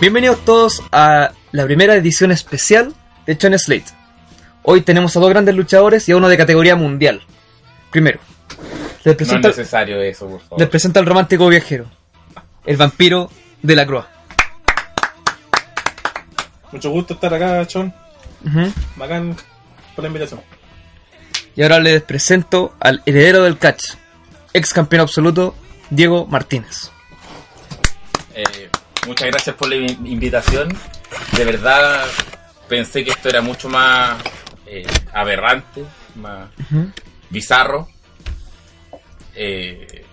Bienvenidos todos a la primera edición especial de Chon Slate. Hoy tenemos a dos grandes luchadores y a uno de categoría mundial. Primero, les No es presento, necesario eso, por favor. les presento al romántico viajero, el vampiro de la Croa. Mucho gusto estar acá, Chon. Ujú. Bacán por la invitación. Y ahora les presento al heredero del catch, ex campeón absoluto, Diego Martínez. Muchas gracias por la in- invitación. De verdad pensé que esto era mucho más eh, aberrante, más bizarro. Eh,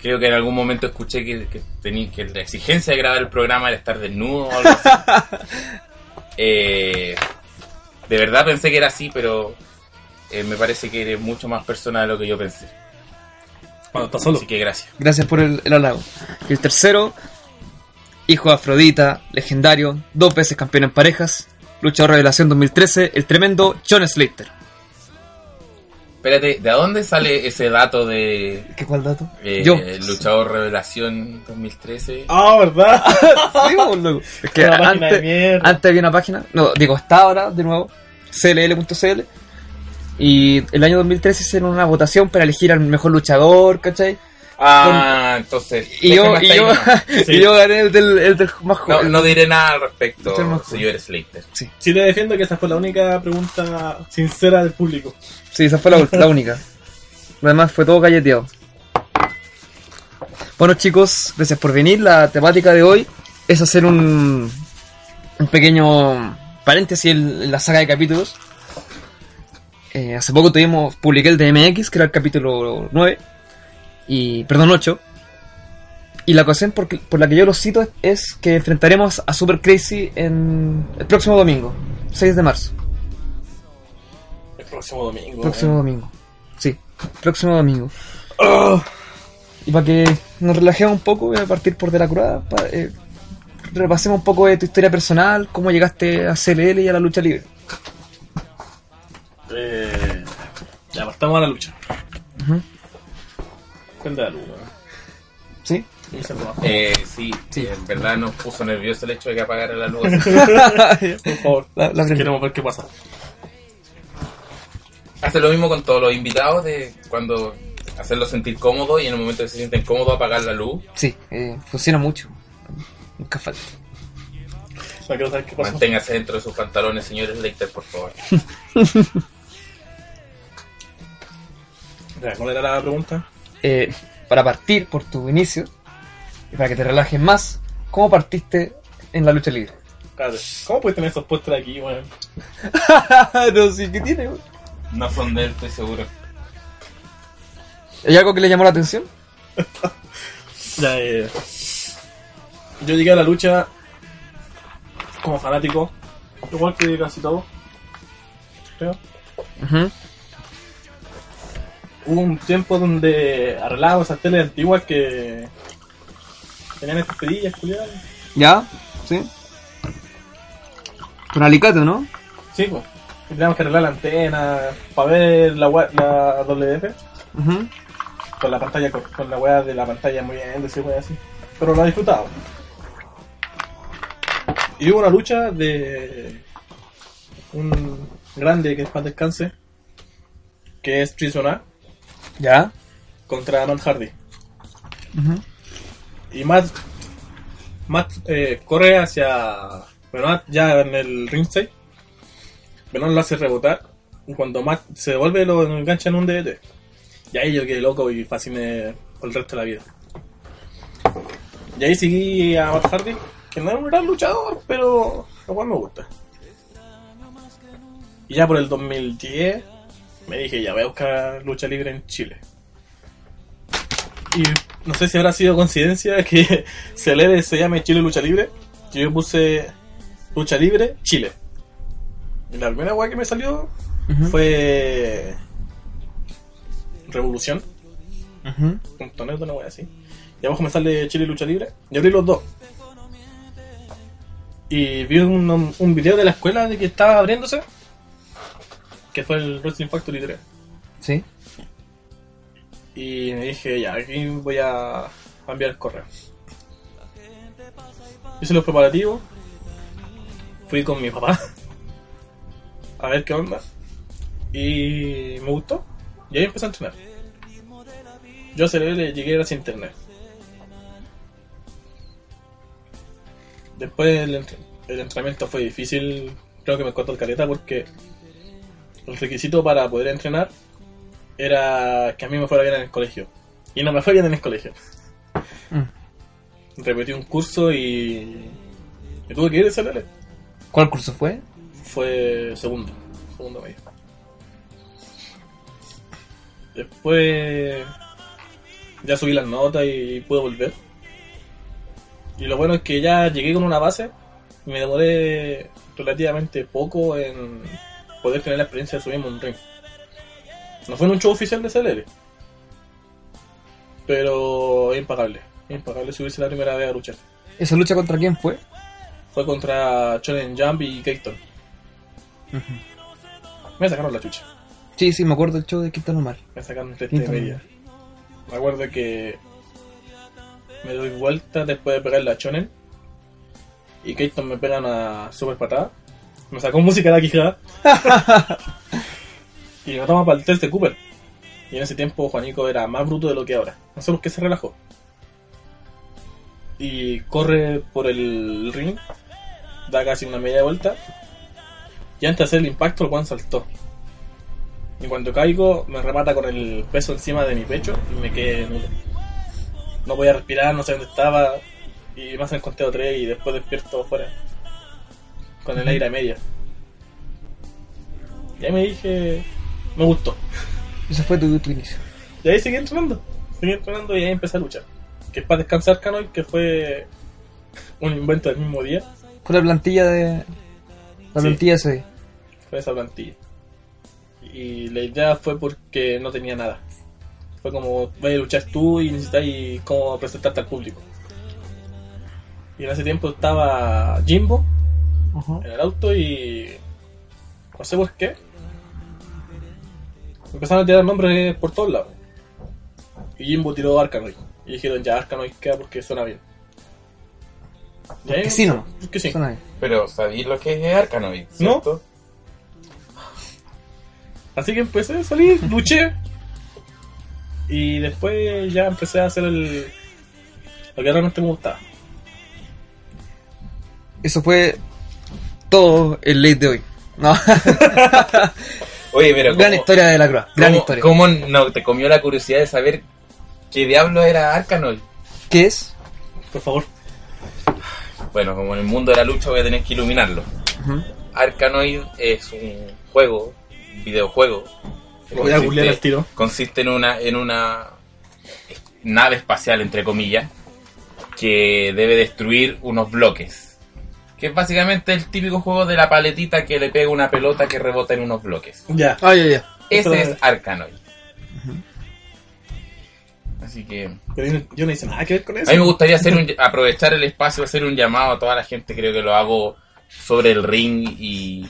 creo que en algún momento escuché que, que, tení- que la exigencia de grabar el programa era estar desnudo o algo así. Eh, de verdad pensé que era así, pero eh, me parece que eres mucho más persona de lo que yo pensé. Cuando estás solo. Así que gracias. Gracias por el, el halago. Y el tercero, hijo de Afrodita, legendario, dos veces campeón en parejas, luchador revelación 2013, el tremendo John Slater. Espérate, ¿de dónde sale ese dato de ¿Qué cuál dato? eh, Yo. luchador revelación 2013? Ah, ¿verdad? Sí, pues, loco. Es que Una antes había una página, no, digo, está ahora de nuevo, cll.cl. Y el año 2013 hicieron una votación para elegir al mejor luchador, ¿cachai? Ah, entonces. Y yo, y yo, yo gané el del, el del más No, joven. no diré nada al respecto, señor Slater. Sí, te defiendo que esa fue la única pregunta sincera del público. Sí, esa fue la, la única. Lo demás fue todo galleteado. Bueno chicos, gracias por venir. La temática de hoy es hacer un, un pequeño paréntesis en, en la saga de capítulos. Eh, hace poco tuvimos, publiqué el de MX, que era el capítulo 9, y, perdón, 8. Y la ocasión por, por la que yo lo cito es, es que enfrentaremos a Super Crazy en el próximo domingo, 6 de marzo. El próximo domingo. Próximo domingo. Sí, próximo domingo. Oh, Y para que nos relajemos un poco, voy a partir por de la curada. eh, repasemos un poco de tu historia personal, cómo llegaste a CLL y a la lucha libre. eh, ya, partamos a la lucha. Cuenta la luz, weón. ¿Sí? Eh, sí, Sí. en verdad nos puso nervioso el hecho de que apagara la luz. Por favor. La- la- Queremos ver qué pasa. Hace lo mismo con todos los invitados de cuando hacerlos sentir cómodos y en el momento que se sienten cómodos apagar la luz. sí, eh, funciona mucho. Nunca falta. Qué pasa. Manténgase dentro de sus pantalones, señor Slater, por favor. ¿Cuál era la pregunta? Eh, para partir por tu inicio, y para que te relajes más, ¿cómo partiste en la lucha libre? ¿Cómo puedes tener esos pósteres aquí, weón? no, sí, ¿qué tiene? güey? No son de él, estoy seguro. ¿Hay algo que le llamó la atención? Ya, eh, yo llegué a la lucha como fanático, igual que casi todo. Creo. Ujú. Hubo un tiempo donde arreglábamos esas teles antiguas que tenían estas perillas, culiadas. ¿Ya? ¿Sí? Con alicate, ¿no? Sí, pues. Y Teníamos que arreglar la antena para ver la, la WF Ujú. con la pantalla, con, con la weá de la pantalla muy bien, ese wea así. Pero lo disfrutaba. Y hubo una lucha de un grande que es para descanse, que es Trisona, ¿Ya? contra Matt Hardy. Y Matt, Matt eh, corre hacia Benoit ya en el ringside. Benoit lo hace rebotar. Y cuando Matt se devuelve, lo engancha en un DDT. Y ahí yo quedé loco y fasciné por el resto de la vida. Y ahí seguí a Matt Hardy, que no es un gran luchador, pero igual me gusta. Y ya por el 2010 me dije, ya voy a buscar lucha libre en Chile. Y no sé si habrá sido coincidencia que Celere se llame Chile Lucha Libre. Que yo puse Lucha Libre Chile. Y la primera weá que me salió fue Revolución. Punto net, una así. Y abajo me sale Chile Lucha Libre. Y abrí los dos. Y vi un, un video de la escuela de que estaba abriéndose. Que fue el Wrestling Factory 3. Sí. Y me dije, ya, aquí voy a enviar el correo. Hice los preparativos. Fui con mi papá. A ver qué onda. Y me gustó. Y ahí empecé a entrenar. Yo a CLL le llegué gracias a internet. Después el, entre- el entrenamiento fue difícil. Creo que me costó el caleta porque el requisito para poder entrenar era que a mí me fuera bien en el colegio. Y no me fue bien en el colegio. Mm. Repetí un curso y. y tuve que ir a CLL. ¿Cuál curso fue? Fue segundo. Segundo medio. Después. Ya subí las notas y pude volver. Y lo bueno es que ya llegué con una base. Y me demoré relativamente poco en poder tener la experiencia de subirme un ring. No fue en un show oficial de CLL. Pero es impagable. Es impagable subirse la primera vez a luchar. ¿Esa lucha contra quién fue? Fue contra Shonen Jump y Keaton. Me sacaron la chucha. Sí, sí, me acuerdo del show de Quinta Normal. Me sacaron test Quinto de media. Me acuerdo que me doy vuelta después de pegarle a Shonen. Y Keaton me pega una super patada. Me sacó música de la quijada. y me toma para el test de Cooper. Y en ese tiempo Juanico era más bruto de lo que ahora. No sé por qué se relajó. Y corre por el ring. Da casi una media vuelta. Y antes de hacer el impacto, el Juan saltó. Y cuando caigo, me remata con el peso encima de mi pecho y me quedé nulo. No podía respirar, no sé dónde estaba. Y me hacen conteo 3 y después despierto afuera. Con el aire a media. Y ahí me dije. Me gustó. Ese fue tu, tu inicio. Y ahí seguí entrenando. Seguí entrenando y ahí empecé a luchar. Que es para descansar Canoy, que fue un invento del mismo día. Fue la plantilla de. La Sí. plantilla ese día. Fue esa plantilla. Y la idea fue porque no tenía nada. Fue como, vaya a luchar tú y necesitáis cómo presentarte al público. Y en ese tiempo estaba Jimbo En el auto y... No sé por qué. Empezaron a tirar nombres por todos lados. Y Jimbo tiró Arkanoid. Y dijeron, ya Arkanoid queda porque suena bien. Y ahí Porque sí, ¿no? Porque sí. Suena bien. Pero ¿sabéis lo que es Arkanoid? ¿Cierto? Así que empecé a salir, luché. Y después ya empecé a hacer el. Lo que realmente me gustaba. Eso fue todo el late de hoy. No, Oye, pero gran ¿cómo- historia de la Cruz. Gran cómo- historia. ¿Cómo no te comió la curiosidad de saber qué diablo era Arkanoid? ¿Qué es? Por favor. Bueno, como en el mundo de la lucha voy a tener que iluminarlo. Ujú. Arkanoid es un juego, un videojuego. voy a consiste- googlear al tiro. Consiste en una, en una nave espacial, entre comillas, que debe destruir unos bloques. Que es básicamente el típico juego de la paletita que le pega una pelota que rebota en unos bloques. Ya. Ah, ya, ya. Ese es. es Arkanoid. Así que Pero yo no- yo no hice nada que ver con eso. a mí me gustaría hacer un, aprovechar el espacio, hacer un llamado a toda la gente. Creo que lo hago sobre el ring y,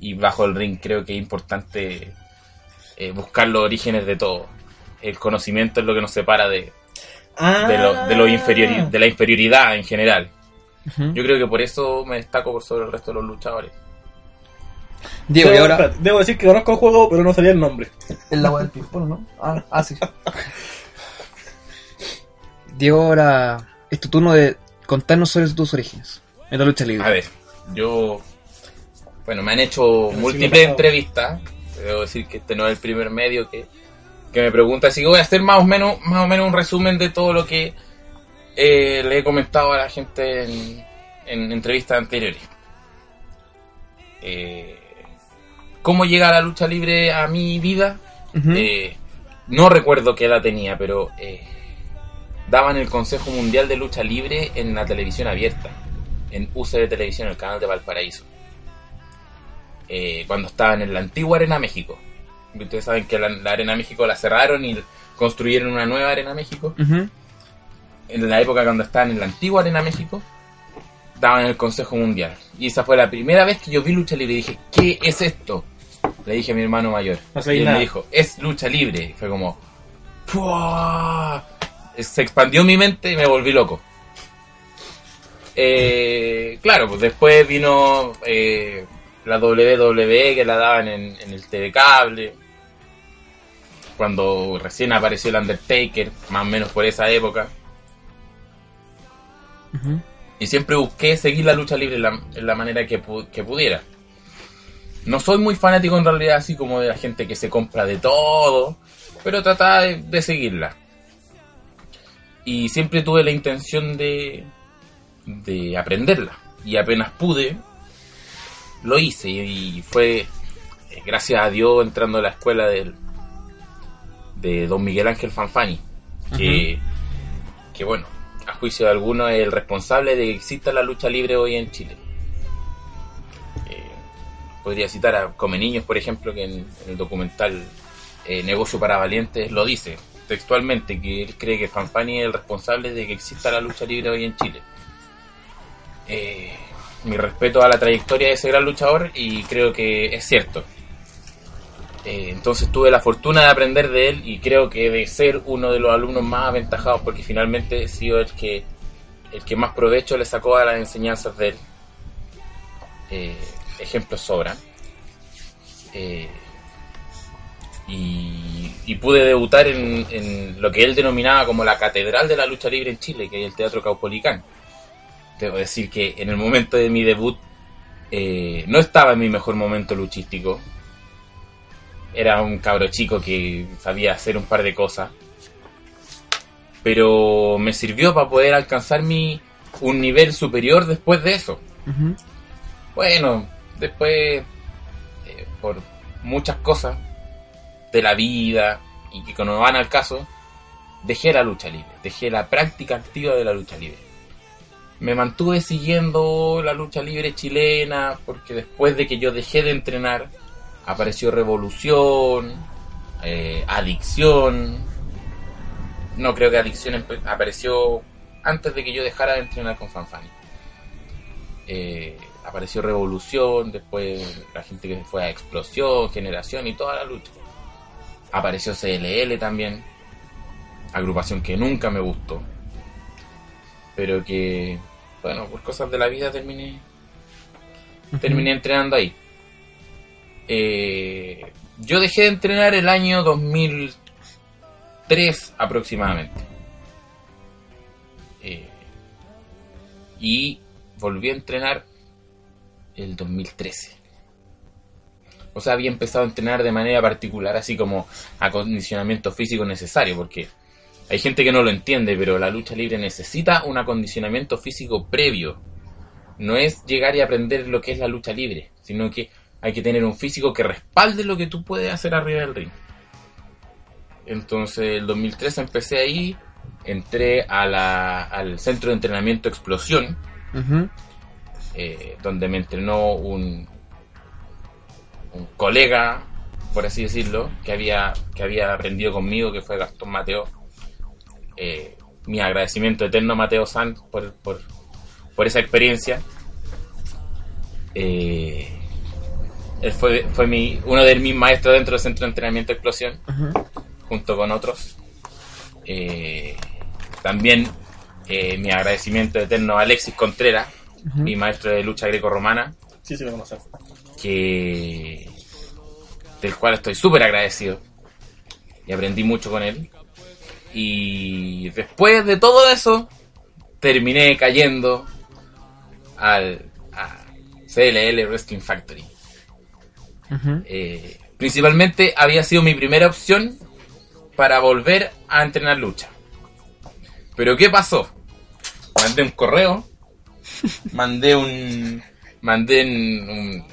y bajo el ring. Creo que es importante eh, buscar los orígenes de todo. El conocimiento es lo que nos separa de, Ah. de, lo, de, lo inferiori- de la inferioridad en general. Yo creo que por eso me destaco por sobre el resto de los luchadores. Diego, y ahora. espérate, debo decir que conozco el juego, pero no sabía el nombre. El agua del ping-pong, ¿no? Ah, ah, sí. Diego, ahora es tu turno de contarnos sobre tus orígenes en la lucha libre. A ver, yo. Bueno, me han hecho múltiples entrevistas. Debo decir que este no es el primer medio que, que me pregunta. Así que voy a hacer más o menos, más o menos un resumen de todo lo que eh, le he comentado a la gente en, en entrevistas anteriores. Eh, ¿Cómo llega la lucha libre a mi vida? Eh, no recuerdo qué edad tenía, pero eh, daban el Consejo Mundial de Lucha Libre en la televisión abierta, en UCB Televisión, el canal de Valparaíso. Eh, cuando estaban en la antigua Arena México. Ustedes saben que la, la Arena México la cerraron y construyeron una nueva Arena México. En la época cuando estaban en la antigua Arena México, daban el Consejo Mundial. Y esa fue la primera vez que yo vi lucha libre y dije, ¿qué es esto? Le dije a mi hermano mayor. No y él nada. me dijo, es lucha libre. Y fue como, ¡Fua! Se expandió mi mente y me volví loco. Eh, claro, pues después vino eh, la WWE que la daban en, en el TV Cable. Cuando recién apareció el Undertaker, más o menos por esa época. Y siempre busqué seguir la lucha libre en la, en la manera que, pu- que pudiera. No soy muy fanático en realidad, así como de la gente que se compra de todo, pero trataba de, de seguirla. Y siempre tuve la intención de, de aprenderla. Y apenas pude, lo hice. Y fue, eh, gracias a Dios, entrando a la escuela del, de don Miguel Ángel Fanfani. Que, que bueno, juicio de algunos es el responsable de que exista la lucha libre hoy en Chile. Eh, podría citar a Come Niños, por ejemplo, que en, en el documental eh, Negocio para Valientes lo dice textualmente, que él cree que Fanfani es el responsable de que exista la lucha libre hoy en Chile. Eh, mi respeto a la trayectoria de ese gran luchador y creo que es cierto. Eh, entonces tuve la fortuna de aprender de él y creo que de ser uno de los alumnos más aventajados porque finalmente he sido el que el que más provecho le sacó a las enseñanzas de él. Eh, ejemplos sobran. Eh, y, pude debutar en, en lo que él denominaba como la catedral de la lucha libre en Chile, que es el Teatro Caupolicán. Debo decir que en el momento de mi debut eh, no estaba en mi mejor momento luchístico. Era un cabro chico que sabía hacer un par de cosas. Pero me sirvió para poder alcanzar mi, un nivel superior después de eso. Bueno, después, eh, por muchas cosas de la vida y que no van al caso, dejé la lucha libre, dejé la práctica activa de la lucha libre. Me mantuve siguiendo la lucha libre chilena porque después de que yo dejé de entrenar, apareció Revolución, eh, Adicción. No creo que Adicción apareció antes de que yo dejara de entrenar con Fanfani eh, apareció Revolución, después la gente que fue a Explosión, Generación y toda la lucha. Apareció CLL también, agrupación que nunca me gustó, pero que, bueno, por cosas de la vida terminé, terminé entrenando ahí. Eh, yo dejé de entrenar el año 2003 aproximadamente. Eh, y volví a entrenar el 2013. O sea, había empezado a entrenar de manera particular, así como acondicionamiento físico necesario, porque hay gente que no lo entiende, pero la lucha libre necesita un acondicionamiento físico previo. No es llegar y aprender lo que es la lucha libre, sino que hay que tener un físico que respalde lo que tú puedes hacer arriba del ring. Entonces, el 2013 empecé ahí, entré a la- al centro de entrenamiento Explosión, eh, donde me entrenó un, un colega, por así decirlo, que había, que había aprendido conmigo, que fue Gastón Mateo. Eh, mi agradecimiento eterno a Mateo Sanz por, por, por esa experiencia. Eh, él fue, fue mi, uno de mis maestros dentro del centro de entrenamiento Explosión Ujú. junto con otros. Eh, también eh, mi agradecimiento eterno a Alexis Contreras, mi maestro de lucha greco-romana, Sí, sí, lo conocen. que del cual estoy súper agradecido y aprendí mucho con él. Y después de todo eso, terminé cayendo al a CLL Wrestling Factory. Eh, principalmente había sido mi primera opción para volver a entrenar lucha. Pero ¿qué pasó? Mandé un correo, mandé un, mandé un, un-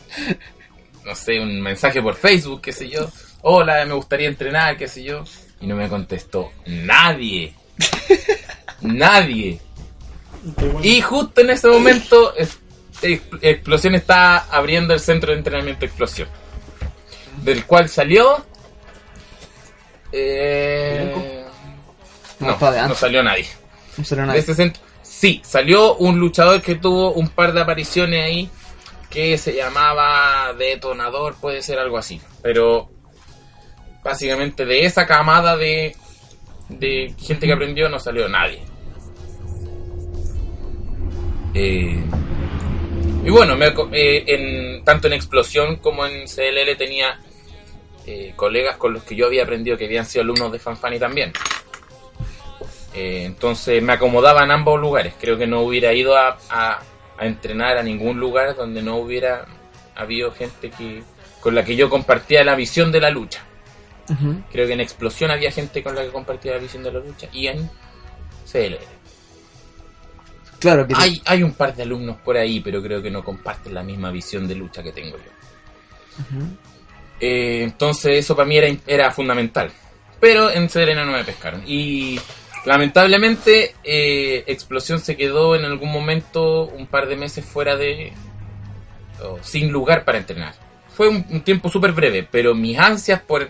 no sé, un mensaje por Facebook, qué sé yo. Hola, me gustaría entrenar, qué sé yo. Y no me contestó nadie. nadie. Y justo en ese momento, Explosión está abriendo el centro de entrenamiento Explosión. Del cual salió. Eh, No, de salió nadie. No salió De nadie. ese centro. Sí, salió un luchador que tuvo un par de apariciones ahí. Que se llamaba Detonador, puede ser algo así. Pero básicamente de esa camada de, de gente que aprendió no salió nadie. Eh, y bueno, me eh, en, tanto en Explosión como en CLL tenía eh, colegas con los que yo había aprendido que habían sido alumnos de Fanfani también. Eh, entonces me acomodaba en ambos lugares. Creo que no hubiera ido a, a- a entrenar a ningún lugar donde no hubiera habido gente que con la que yo compartía la visión de la lucha. Creo que en Explosión había gente con la que compartía la visión de la lucha y en CLL. Claro que Hay, hay un par de alumnos por ahí, pero creo que no comparten la misma visión de lucha que tengo yo. Ujú. Eh, entonces eso para mí era, era fundamental. Pero en Serena no me pescaron. Y lamentablemente eh, Explosión se quedó en algún momento un par de meses fuera de... sin lugar para entrenar. Fue un, un tiempo súper breve, pero mis ansias por,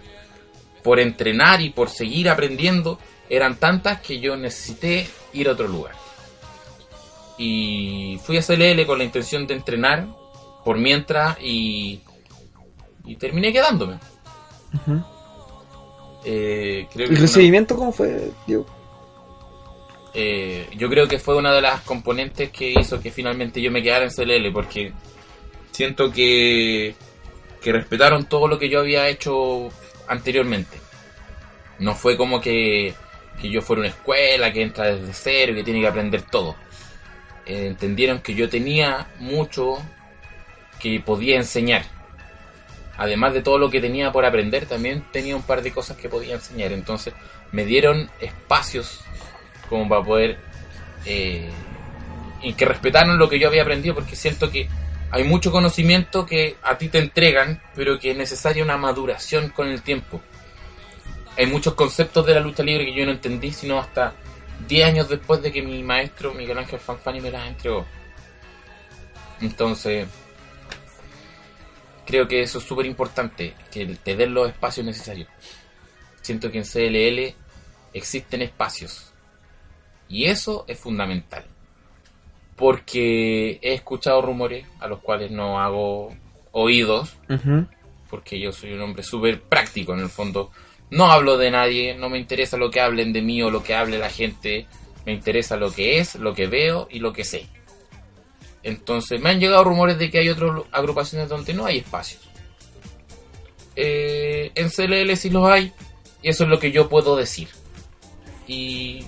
por entrenar y por seguir aprendiendo eran tantas que yo necesité ir a otro lugar. Y fui a CLL con la intención de entrenar por mientras y, y terminé quedándome. Eh, creo que ¿El una- recibimiento cómo fue, Diego? eh, yo creo que fue una de las componentes que hizo que finalmente yo me quedara en CLL porque siento que, que respetaron todo lo que yo había hecho anteriormente. No fue como que, que yo fuera una escuela que entra desde cero y que tiene que aprender todo. Eh, entendieron que yo tenía mucho que podía enseñar. Además de todo lo que tenía por aprender, también tenía un par de cosas que podía enseñar. Entonces me dieron espacios como para poder eh, y que respetaron lo que yo había aprendido porque siento que hay mucho conocimiento que a ti te entregan pero que es necesaria una maduración con el tiempo hay muchos conceptos de la lucha libre que yo no entendí sino hasta 10 años después de que mi maestro Miguel Ángel Fanfani me las entregó entonces creo que eso es súper importante que te den los espacios necesarios siento que en CLL existen espacios y eso es fundamental. Porque he escuchado rumores a los cuales no hago oídos, porque yo soy un hombre súper práctico en el fondo. No hablo de nadie, no me interesa lo que hablen de mí o lo que hable la gente. Me interesa lo que es, lo que veo y lo que sé. Entonces me han llegado rumores de que hay otras agrupaciones donde no hay espacios. Eh, en CLL sí los hay y eso es lo que yo puedo decir. Y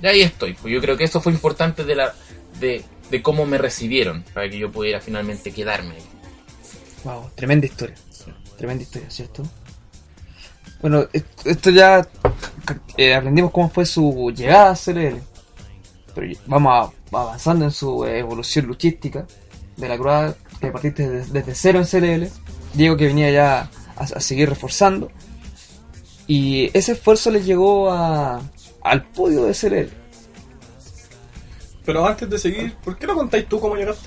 de ahí estoy. Pues yo creo que eso fue importante de la de, de cómo me recibieron para que yo pudiera finalmente quedarme ahí. Wow, tremenda historia. Tremenda historia, ¿cierto? Bueno, est- esto ya eh, aprendimos cómo fue su llegada a CLL. Pero vamos a- avanzando en su eh, evolución luchística. De la cruda que partiste desde, desde cero en CLL. Diego que venía ya a, a seguir reforzando. Y ese esfuerzo le llegó a, al podio de CLL. Pero antes de seguir, ¿por qué no contáis tú cómo llegaste?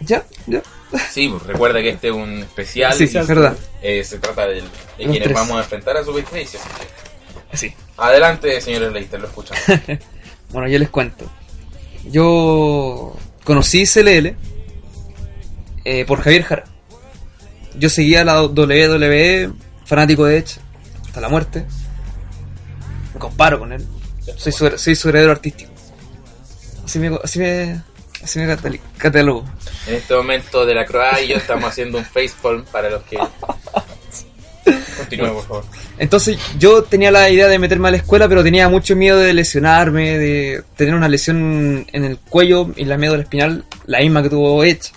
¿Ya? ¿Ya? Sí, pues recuerda que este es un especial. Sí, es verdad. Eh, se trata del- de, Los quienes tres. vamos a enfrentar a su Space. Sí. Adelante, señores Leiter, lo escuchamos. Bueno, yo les cuento. Yo conocí CLL eh, por Javier Jara. Yo seguía la WWE, fanático de Edge, hasta la muerte. Me comparo con él. Soy su, soy su heredero artístico. Así me, así me, así me catalogo. En este momento de la Croa y yo estamos haciendo un facepalm para los que. Entonces yo tenía la idea de meterme a la escuela, pero tenía mucho miedo de lesionarme, de tener una lesión en el cuello y la médula espinal, la misma que tuvo Edge.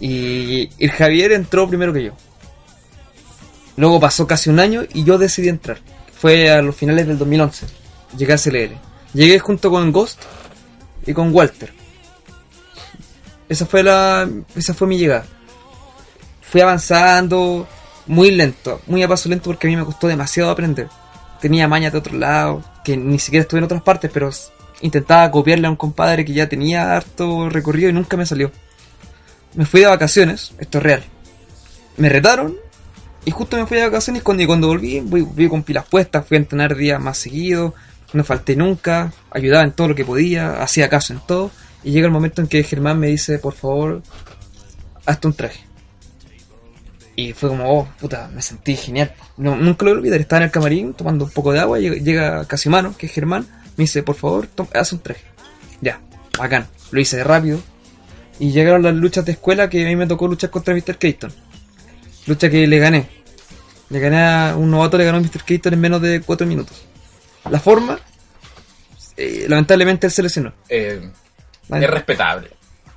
Y el Javier entró primero que yo. Luego pasó casi un año y yo decidí entrar. Fue a los finales del 2011. Llegué a CLL. Llegué junto con Ghost y con Walter. Esa fue la, esa fue mi llegada. fui avanzando muy lento, muy a paso lento porque a mí me costó demasiado aprender. Tenía mañas de otro lado, que ni siquiera estuve en otras partes, pero intentaba copiarle a un compadre que ya tenía harto recorrido y nunca me salió. Me fui de vacaciones, esto es real. Me retaron y justo me fui de vacaciones cuando, y cuando volví, volví, volví con pilas puestas, fui a entrenar días más seguidos, no falté nunca, ayudaba en todo lo que podía, hacía caso en todo. Y llega el momento en que Germán me dice, por favor, hazte un traje. Y fue como, oh, puta, me sentí genial. No, nunca lo voy a olvidar, estaba en el camarín tomando un poco de agua, llega, llega Casimano, que es Germán, me dice, por favor, haz un traje. Ya, bacán. Lo hice rápido. Y llegaron las luchas de escuela que a mí me tocó luchar contra Mr. Keaton. Lucha que le gané. Le gané a un novato, le ganó a Mr. Keaton en menos de 4 minutos. La forma, eh, lamentablemente él se lesionó. Eh, es respetable.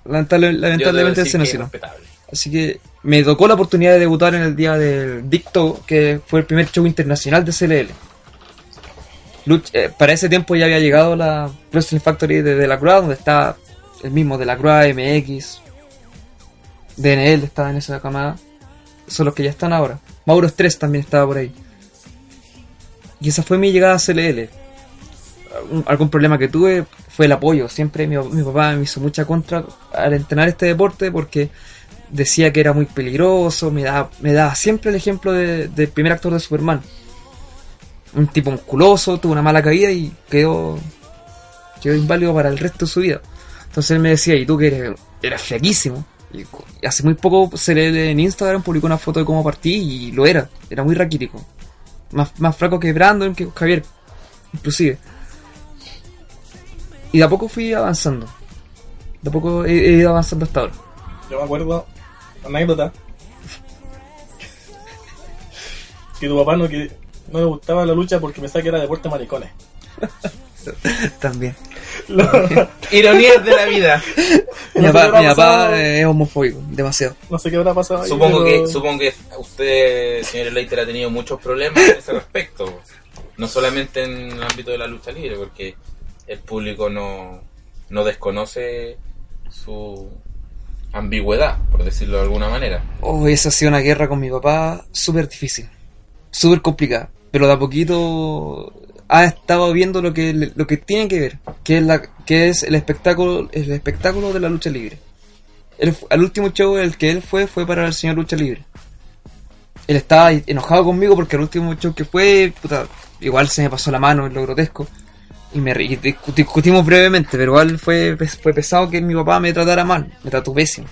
lamentable- lamentablemente él se que es lesionó. respetable. Así que me tocó la oportunidad de debutar en el día del Dicto, que fue el primer show internacional de CLL. Eh, para ese tiempo ya había llegado la Wrestling Factory de, de la Cruz, donde está el mismo de la Cruz, MX, DNL estaba en esa camada. Son los que ya están ahora. Mauro Stress también estaba por ahí. Y esa fue mi llegada a CLL. Algún problema que tuve fue el apoyo. Siempre mi, mi papá me hizo mucha contra al entrenar este deporte porque decía que era muy peligroso, me daba, me daba siempre el ejemplo de- del primer actor de Superman. Un tipo musculoso, tuvo una mala caída y quedó, quedó inválido para el resto de su vida. Entonces él me decía, y tú que eres, eras flaquísimo. Y hace muy poco se le en Instagram publicó una foto de cómo partí y lo era, era muy raquítico. Más, más flaco que Brandon, que Javier, inclusive. Y de a poco fui avanzando. De a poco he- he ido avanzando hasta ahora. Yo me acuerdo, anécdota, que tu papá no, que, no le gustaba la lucha porque pensaba que era deporte de maricones. También. Ironías de la vida. Mi No papá, mi pasado. es homofóbico, demasiado. No sé qué habrá pasado ahí, Supongo pero- que, supongo que usted, señor Leiter, ha tenido muchos problemas en ese respecto. No solamente en el ámbito de la lucha libre, porque el público no, no desconoce su ambigüedad, por decirlo de alguna manera. Oh, esa ha sido una guerra con mi papá súper difícil, súper complicada. Pero de a poquito ha estado viendo lo que lo que tiene que ver, que es la que es el espectáculo el espectáculo de la lucha libre. Al último show el que él fue fue para el señor lucha libre. Él estaba enojado conmigo porque el último show que fue, puta, igual se me pasó la mano en lo grotesco. Y me discutimos brevemente, pero igual fue, fue pesado que mi papá me tratara mal, me trató pésimo.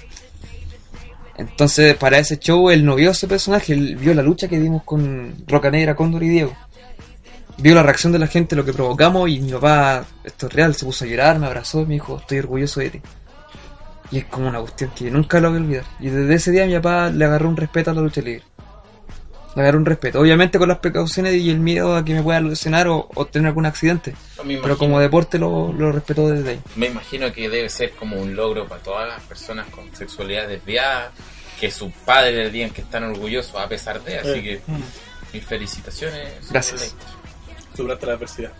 Entonces, para ese show, él no vio ese personaje, él vio la lucha que dimos con Roca Negra, Cóndor y Diego. Vio la reacción de la gente, lo que provocamos, y mi papá, esto es real, se puso a llorar, me abrazó me dijo, estoy orgulloso de ti. Y es como una cuestión que nunca lo voy a olvidar. Y desde ese día mi papá le agarró un respeto a la lucha libre. Agarró un respeto. Obviamente con las precauciones y el miedo a que me pueda lesionar o, o tener algún accidente. Pero como deporte lo, lo respetó desde ahí. me imagino que debe ser como un logro para todas las personas con sexualidad desviada, que sus padres le digan que están orgullosos a pesar de, así Eh, que mm, mis felicitaciones. Gracias. Superaste la adversidad.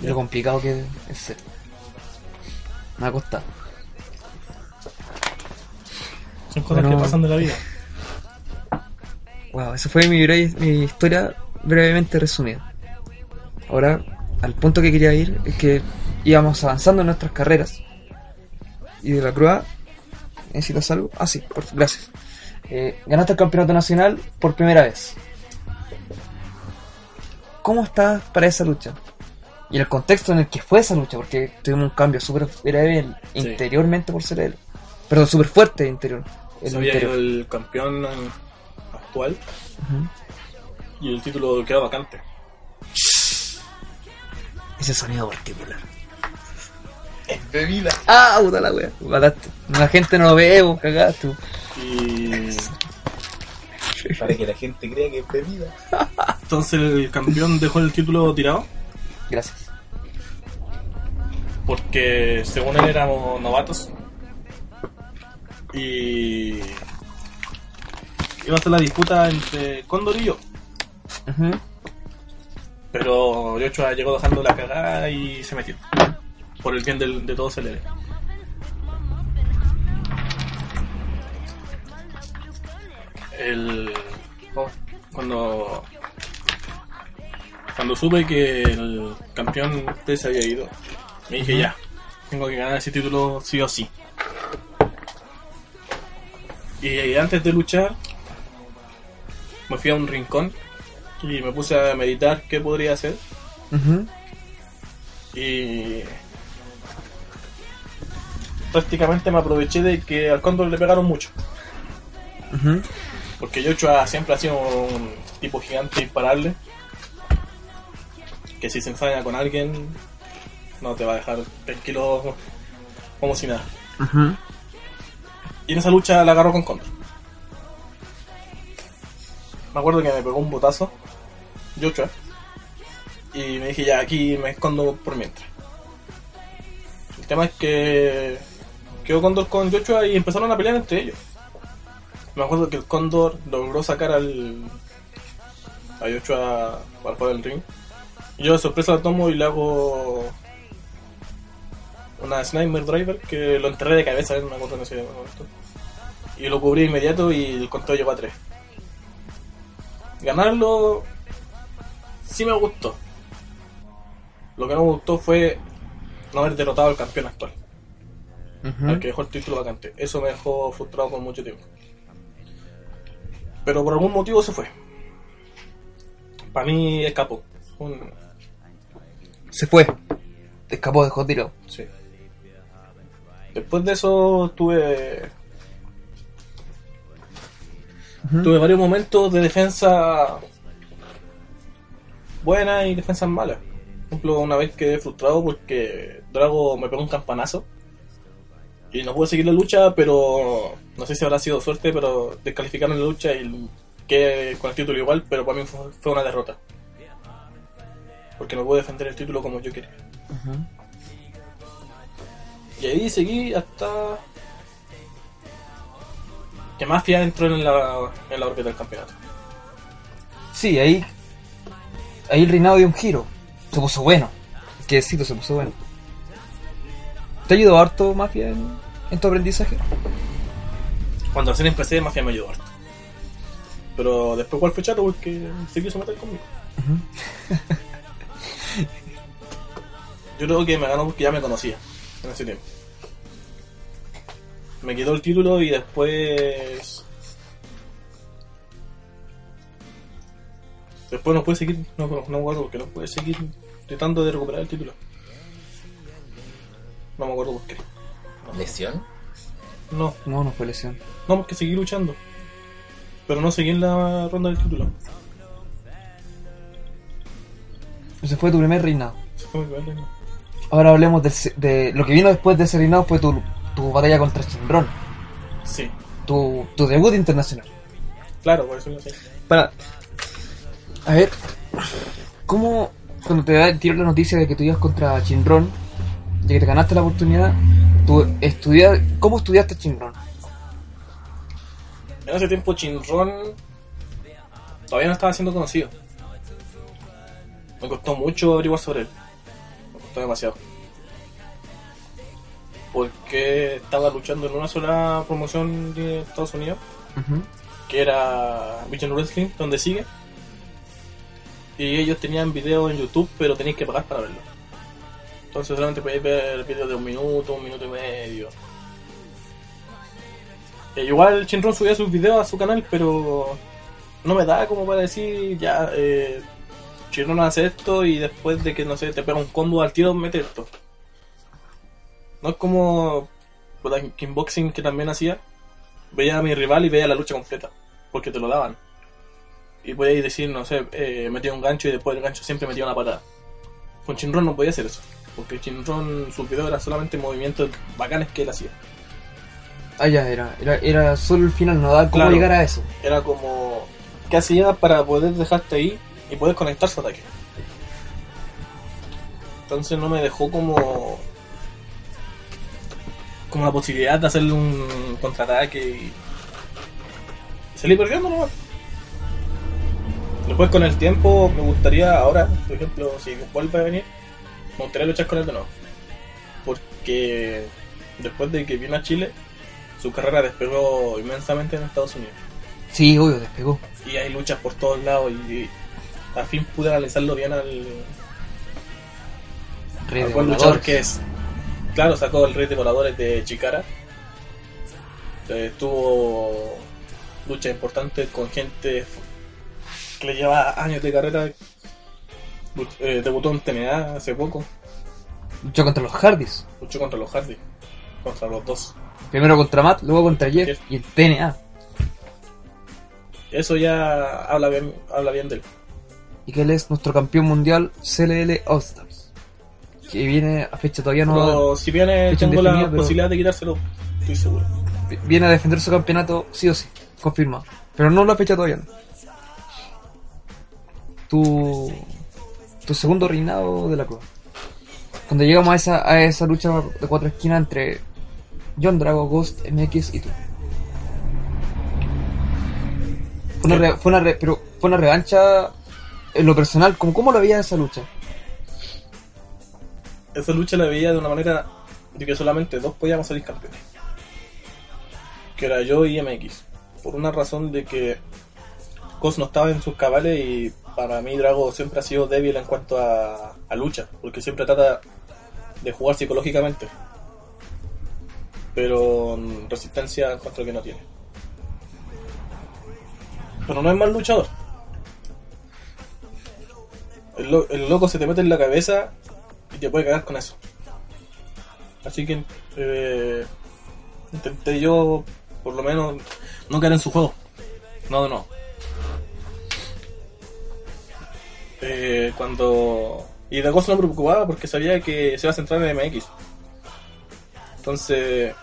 Lo complicado que es ser. Me ha costado. Son cosas Bueno. que pasan de la vida. Wow, esa fue mi, breve- mi historia brevemente resumida. Ahora, al punto que quería ir es que íbamos avanzando en nuestras carreras. Y de la Cruz ¿necesitas algo? Ah, sí, por, gracias. Eh, ganaste el campeonato nacional por primera vez. ¿Cómo estás para esa lucha? Y el contexto en el que fue esa lucha, porque tuvimos un cambio súper breve Sí. interiormente por ser él. Perdón, súper fuerte interior. lo había interior. el campeón y el título quedó vacante. Ese sonido particular. Es bebida. Ah, puta la wea. Mataste. La gente no lo ve, vos cagaste. Y Para que la gente crea que es bebida. entonces el campeón dejó el título tirado Gracias. porque según él éramos novatos y iba a ser la disputa entre Cóndor y yo. Ujú. Pero Yochoa llegó dejando la cagada y se metió. Por el bien del- de todos el el oh, cuando cuando supe que el campeón T se había ido me dije ya tengo que ganar ese título sí o sí y antes de luchar me fui a un rincón y me puse a meditar qué podría hacer y prácticamente me aproveché de que al cóndor le pegaron mucho. Porque Joshua siempre ha sido un tipo gigante imparable. Que si se enfada con alguien, no te va a dejar tranquilo como si nada. Y en esa lucha la agarró con Condor. Me acuerdo que me pegó un botazo, Joshua. Y me dije, ya aquí me escondo por mientras. El tema es que quedó Condor con Joshua y empezaron a pelear entre ellos. Me acuerdo que el Condor logró sacar al a Joshua para fuera del ring. Yo de sorpresa lo tomo y le hago una Sniper Driver que lo enterré de cabeza, no me acuerdo en ese momento. Y lo cubrí inmediato y el conteo llegó a 3. Ganarlo sí me gustó. Lo que no me gustó fue no haber derrotado al campeón actual, Ujú. al que dejó el título vacante. Eso me dejó frustrado por mucho tiempo. Pero por algún motivo se fue. Para mí escapó. Un- Se fue. Escapó, dejó tirado. Sí. Después de eso tuve. Tuve varios momentos de defensa buenas y defensas malas. Por ejemplo, una vez quedé frustrado porque Drago me pegó un campanazo. Y no pude seguir la lucha, pero no sé si habrá sido suerte, pero descalificaron la lucha y quedé con el título igual, pero para mí fue, fue una derrota. Porque no pude defender el título como yo quería. Y ahí seguí hasta que Mafia entró en la, en la órbita del campeonato. Sí, ahí. Ahí el reinado dio un giro. Se puso bueno. Que decirlo, se puso bueno. ¿Te ayudó harto Mafia en, en tu aprendizaje? Cuando recién empecé, Mafia me ayudó harto. Pero después, ¿cuál fue chato? Porque se quiso meter conmigo. Yo creo que me ganó porque ya me conocía en ese tiempo. Me quitó el título y después. Después no pude seguir, no, no me acuerdo porque no pude seguir tratando de recuperar el título. No me acuerdo por qué. ¿Lesión? No, No, no fue lesión. no, porque seguí luchando. Pero no seguí en la ronda del título. Ese fue tu primer reinado. Ese fue mi primer reino. Ahora hablemos se- de, lo que vino después de ese reinado fue tu, tu batalla contra Shinron. Sí, Tu, tu debut internacional. claro, por eso lo sé. Para. A ver. ¿Cómo. Cuando te da- tiró la noticia de que tú ibas contra Shinron, de que te ganaste la oportunidad, tú estudias, ¿cómo estudiaste Shinron? En ese tiempo Chinron todavía no estaba siendo conocido. Me costó mucho averiguar sobre él. Me costó demasiado. Porque estaba luchando en una sola promoción de Estados Unidos, que era Vision Wrestling, donde sigue. Y ellos tenían videos en YouTube, pero tenéis que pagar para verlo. Entonces solamente podéis ver videos de un minuto, un minuto y medio. Eh, igual Shinron subía sus videos a su canal, pero no me da como para decir, ya, eh, Shinron hace esto y después de que, no sé, te pega un combo al tiro, mete esto. No es como kickboxing que también hacía. Veía a mi rival y veía la lucha completa, porque te lo daban. Y podíais decir, no sé, eh, metía un gancho y después del gancho siempre metía una patada. Con Shinron no podía hacer eso, porque Shinron, sus videos eran solamente movimientos bacanes que él hacía. Ah, ya, era, era, era solo el final, no da cómo Claro. llegar a eso. era como qué hacía para poder dejarte ahí y poder conectar su ataque. Entonces no me dejó como como la posibilidad de hacerle un contraataque y salí perdiendo nomás. Después con el tiempo me gustaría ahora, por ejemplo, si vuelve a venir, me gustaría luchar con él de nuevo. Porque después de que vino a Chile, su carrera despegó inmensamente en Estados Unidos. Sí, obvio, despegó. y hay luchas por todos lados y al fin pude analizarlo bien al, al buen luchador que es. Claro, sacó el rey de voladores de Chikara. Eh, tuvo luchas importantes con gente que le lleva años de carrera. Eh, debutó en TNA hace poco. Luchó contra los Hardys. Luchó contra los Hardy. Contra los dos. Primero contra Matt, luego contra Jeff Jeff. y el TNA. Eso ya habla bien, habla bien de él. Y que él es nuestro campeón mundial CLL All Stars. Que viene a fecha todavía no. Pero si viene, tengo la pero- posibilidad de quitárselo, estoy seguro. Viene a defender su campeonato sí o sí, confirmado. Pero no la fecha todavía no. Tu, tu segundo reinado de la club. Cuando llegamos a esa, a esa lucha de cuatro esquinas entre John Drago, Ghost, MX y tú. Fue una, re- fue una re- pero fue una revancha en lo personal. ¿Cómo, cómo lo veías esa lucha? Esa lucha la veía de una manera de que solamente dos podíamos salir campeones. Que era yo y MX. Por una razón de que Cos no estaba en sus cabales y para mí Drago siempre ha sido débil en cuanto a, a lucha. Porque siempre trata de jugar psicológicamente. Pero en resistencia encuentro que no tiene. Pero no es mal luchador. El, el loco se te mete en la cabeza y te puede cagar con eso. Así que eh, intenté yo, por lo menos, no caer en su juego. No, no. Eh, cuando. Y de cosa no me preocupaba porque sabía que se iba a centrar en MX. Entonces,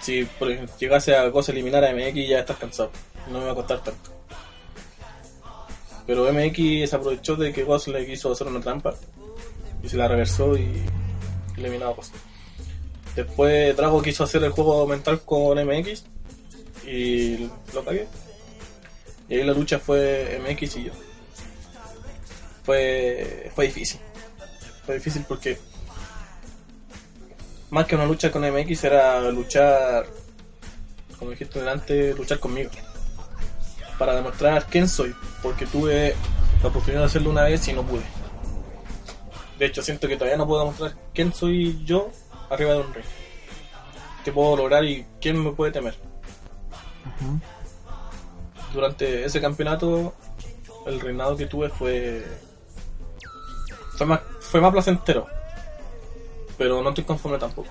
si por ejemplo, llegase a cosa eliminar a MX, ya estás cansado. No me va a costar tanto. Pero MX se aprovechó de que Ghost le quiso hacer una trampa y se la reversó y eliminó a Ghost. Después Drago quiso hacer el juego mental con MX y lo cagué. Y ahí la lucha fue MX y yo. Fue, fue difícil. Fue difícil porque más que una lucha con MX era luchar, como dijiste delante, luchar conmigo. Para demostrar quién soy. Porque tuve la oportunidad de hacerlo una vez y no pude. De hecho, siento que todavía no puedo demostrar quién soy yo arriba de un ring. ¿Qué puedo lograr y quién me puede temer? Durante ese campeonato, el reinado que tuve fue. fue más, fue más placentero. Pero no estoy conforme tampoco.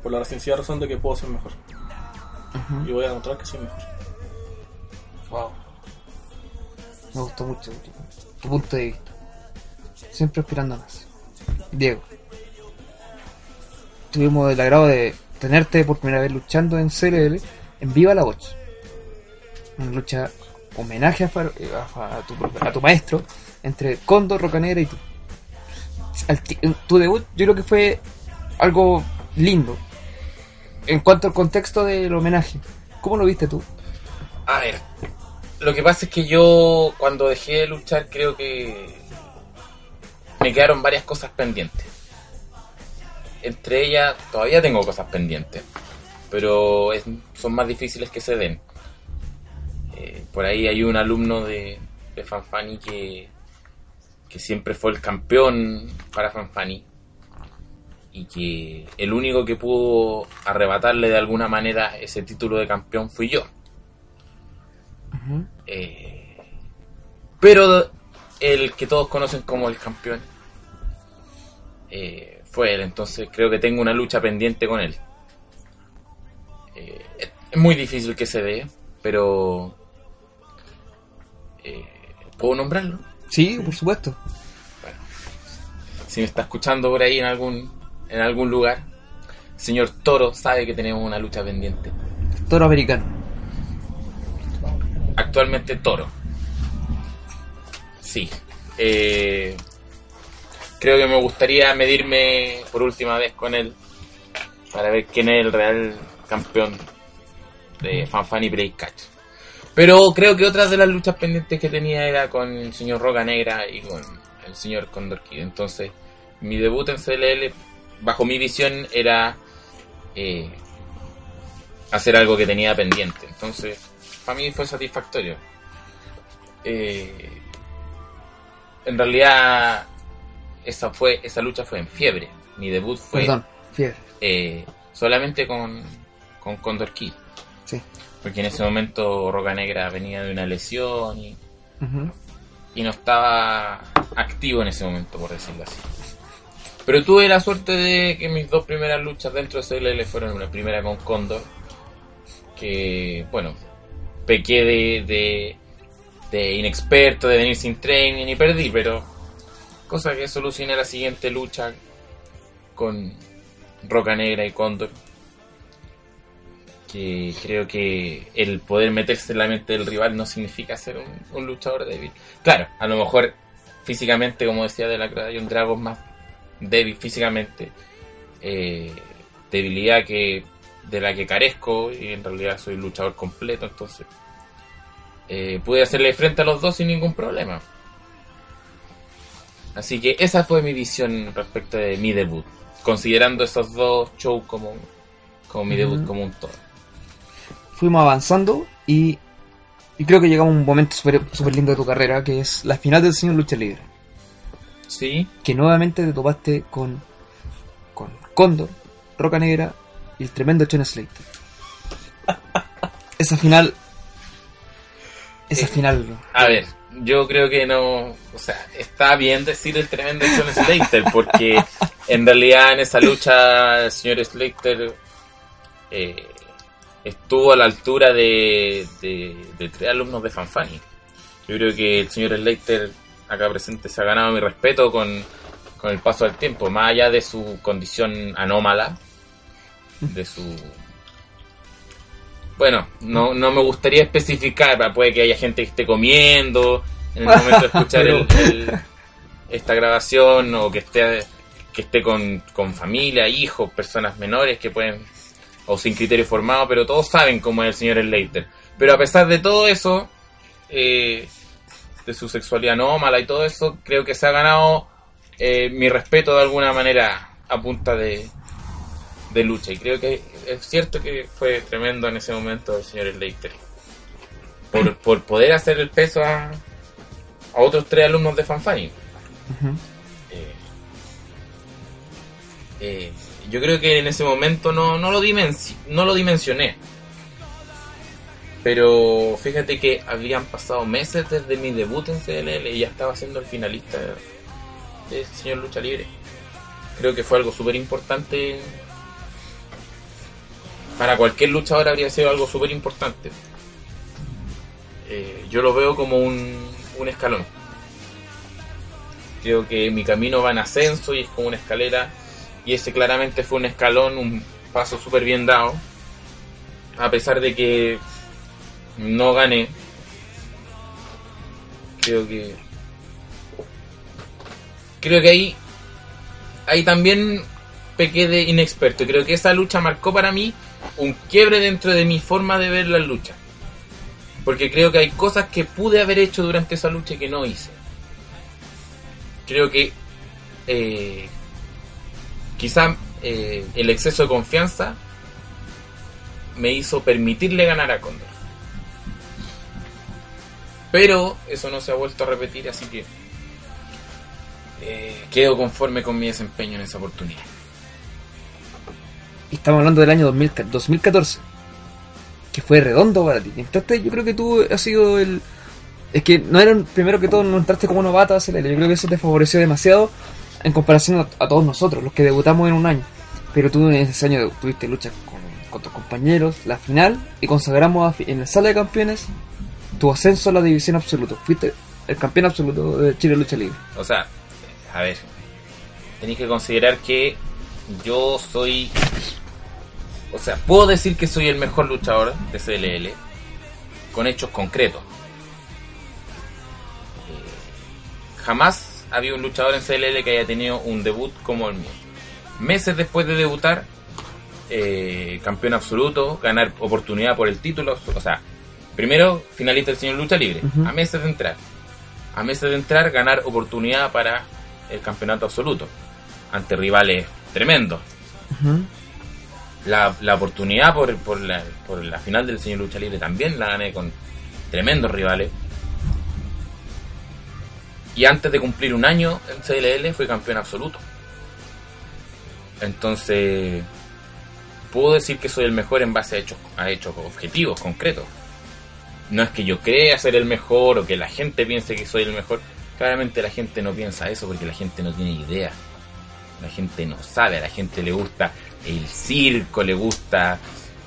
Por la sencilla razón de que puedo ser mejor. Y voy a demostrar que soy mejor. Wow. Me gustó mucho tu punto de vista. Siempre aspirando más. Diego. Tuvimos el agrado de tenerte por primera vez luchando en CLL en Viva la Voz. Una lucha homenaje a, eh, tu, a tu maestro entre Condor, Rocanegra y tú. Tu debut yo creo que fue algo lindo. En cuanto al contexto del homenaje, ¿cómo lo viste tú? A ver, lo que pasa es que yo cuando dejé de luchar creo que me quedaron varias cosas pendientes. Entre ellas todavía tengo cosas pendientes, pero es- son más difíciles que se den. Eh, por ahí hay un alumno de, de Fanfani que, que siempre fue el campeón para Fanfani y que el único que pudo arrebatarle de alguna manera ese título de campeón fui yo. Eh, pero el que todos conocen como el campeón eh, fue él, entonces creo que tengo una lucha pendiente con él. Eh, es- muy difícil que se dé, pero eh, puedo nombrarlo. Sí, por supuesto. Si me está escuchando por ahí en algún en algún lugar, señor Toro sabe que tenemos una lucha pendiente. Toro americano. actualmente Toro. Sí. Eh, creo que me gustaría medirme por última vez con él para ver quién es el real campeón de Fanfani Break Catch. Pero creo que otras de las luchas pendientes que tenía era con el señor Roca Negra y con el señor Condor Kid. Entonces, mi debut en CLL, bajo mi visión, era eh, hacer algo que tenía pendiente. Entonces, para mí fue satisfactorio. Eh, en realidad, esa fue esa lucha fue en fiebre. Mi debut fue Perdón, fiebre. eh, solamente con, con Condor Key. Sí. Porque en ese momento Roca Negra venía de una lesión y, y no estaba activo en ese momento, por decirlo así. Pero tuve la suerte de que mis dos primeras luchas dentro de CLL fueron una primera con Condor, que, bueno, pequé de, de, de inexperto, de venir sin training y perdí, pero cosa que solucioné la siguiente lucha con Roca Negra y Condor. Que creo que el poder meterse en la mente del rival no significa ser un, luchador débil. Claro, a lo mejor físicamente, como decía de la hay un Dragon más débil físicamente. eh, debilidad que de la que carezco y en realidad soy luchador completo, entonces eh, pude hacerle frente a los dos sin ningún problema. Así que esa fue mi visión respecto de mi debut, considerando esos dos shows como, como mi debut como un todo. Fuimos avanzando y, y creo que llegamos a un momento súper súper lindo de tu carrera, que es la final del Señor Lucha Libre. Sí, Que nuevamente te topaste con, con Condor, Roca Negra y el tremendo Chen Slater. Esa final... Esa Eh, final... A ver, yo creo que no. O sea, está bien decir el tremendo John Slater, porque en realidad en esa lucha el señor Slater eh, estuvo a la altura de, de, de tres alumnos de Fanfani. Yo creo que el señor Slater acá presente se ha ganado mi respeto con, con el paso del tiempo, más allá de su condición anómala, de su bueno, no, no me gustaría especificar, pa- puede que haya gente que esté comiendo en el momento de escuchar el- el- esta grabación o que esté que esté con, con familia, hijos, personas menores que pueden o sin criterio formado, pero todos saben cómo es el señor Slater. Pero a pesar de todo eso, eh, de su sexualidad anómala y todo eso, creo que se ha ganado eh, mi respeto de alguna manera a punta de, de lucha. Y creo que es cierto que fue tremendo en ese momento el señor Slater. Por, por poder hacer el peso a, a otros tres alumnos de Fanfani. Eh, eh, yo creo que en ese momento no, no, lo no lo dimensioné. Pero fíjate que habían pasado meses desde mi debut en CLL y ya estaba siendo el finalista del señor Lucha Libre. Creo que fue algo súper importante. Para cualquier luchador habría sido algo súper importante. Eh, yo lo veo como un, un escalón. Creo que mi camino va en ascenso y es como una escalera. Y ese claramente fue un escalón, un paso súper bien dado. A pesar de que no gané. Creo que. Creo que ahí. Ahí también pequé de inexperto. Creo que esa lucha marcó para mí un quiebre dentro de mi forma de ver la lucha. Porque creo que hay cosas que pude haber hecho durante esa lucha que no hice. Creo que eh, quizá eh, el exceso de confianza me hizo permitirle ganar a Condor. Pero eso no se ha vuelto a repetir, así que eh, quedo conforme con mi desempeño en esa oportunidad. Y estamos hablando del año 2000 2014. Que fue redondo para ti. Entonces yo creo que tú has sido el... Es que no era primero que todo no entraste como novato a CLL. Yo creo que eso te favoreció demasiado en comparación a, todos nosotros, los que debutamos en un año. Pero tú en ese año tuviste luchas con, tus compañeros, la final, y consagramos a en la sala de campeones tu ascenso a la división absoluta. Fuiste el campeón absoluto de Chile Lucha Libre. O sea, a ver, tenéis que considerar que yo soy. O sea, puedo decir que soy el mejor luchador de CLL con hechos concretos. Eh, jamás había un luchador en CLL que haya tenido un debut como el mío. Meses después de debutar, eh, campeón absoluto, ganar oportunidad por el título, o sea, primero finalista del señor Lucha Libre, a meses de entrar a meses de entrar, ganar oportunidad para el campeonato absoluto ante rivales tremendos. Ujú. La, la oportunidad por, por, la, por la final del Señor Lucha Libre también la gané con tremendos rivales. Y antes de cumplir un año en CLL fui campeón absoluto. Entonces, puedo decir que soy el mejor en base a hechos, a hechos objetivos, concretos. No es que yo crea ser el mejor o que la gente piense que soy el mejor. Claramente la gente no piensa eso porque la gente no tiene idea. La gente no sabe, a la gente le gusta el circo, le gusta,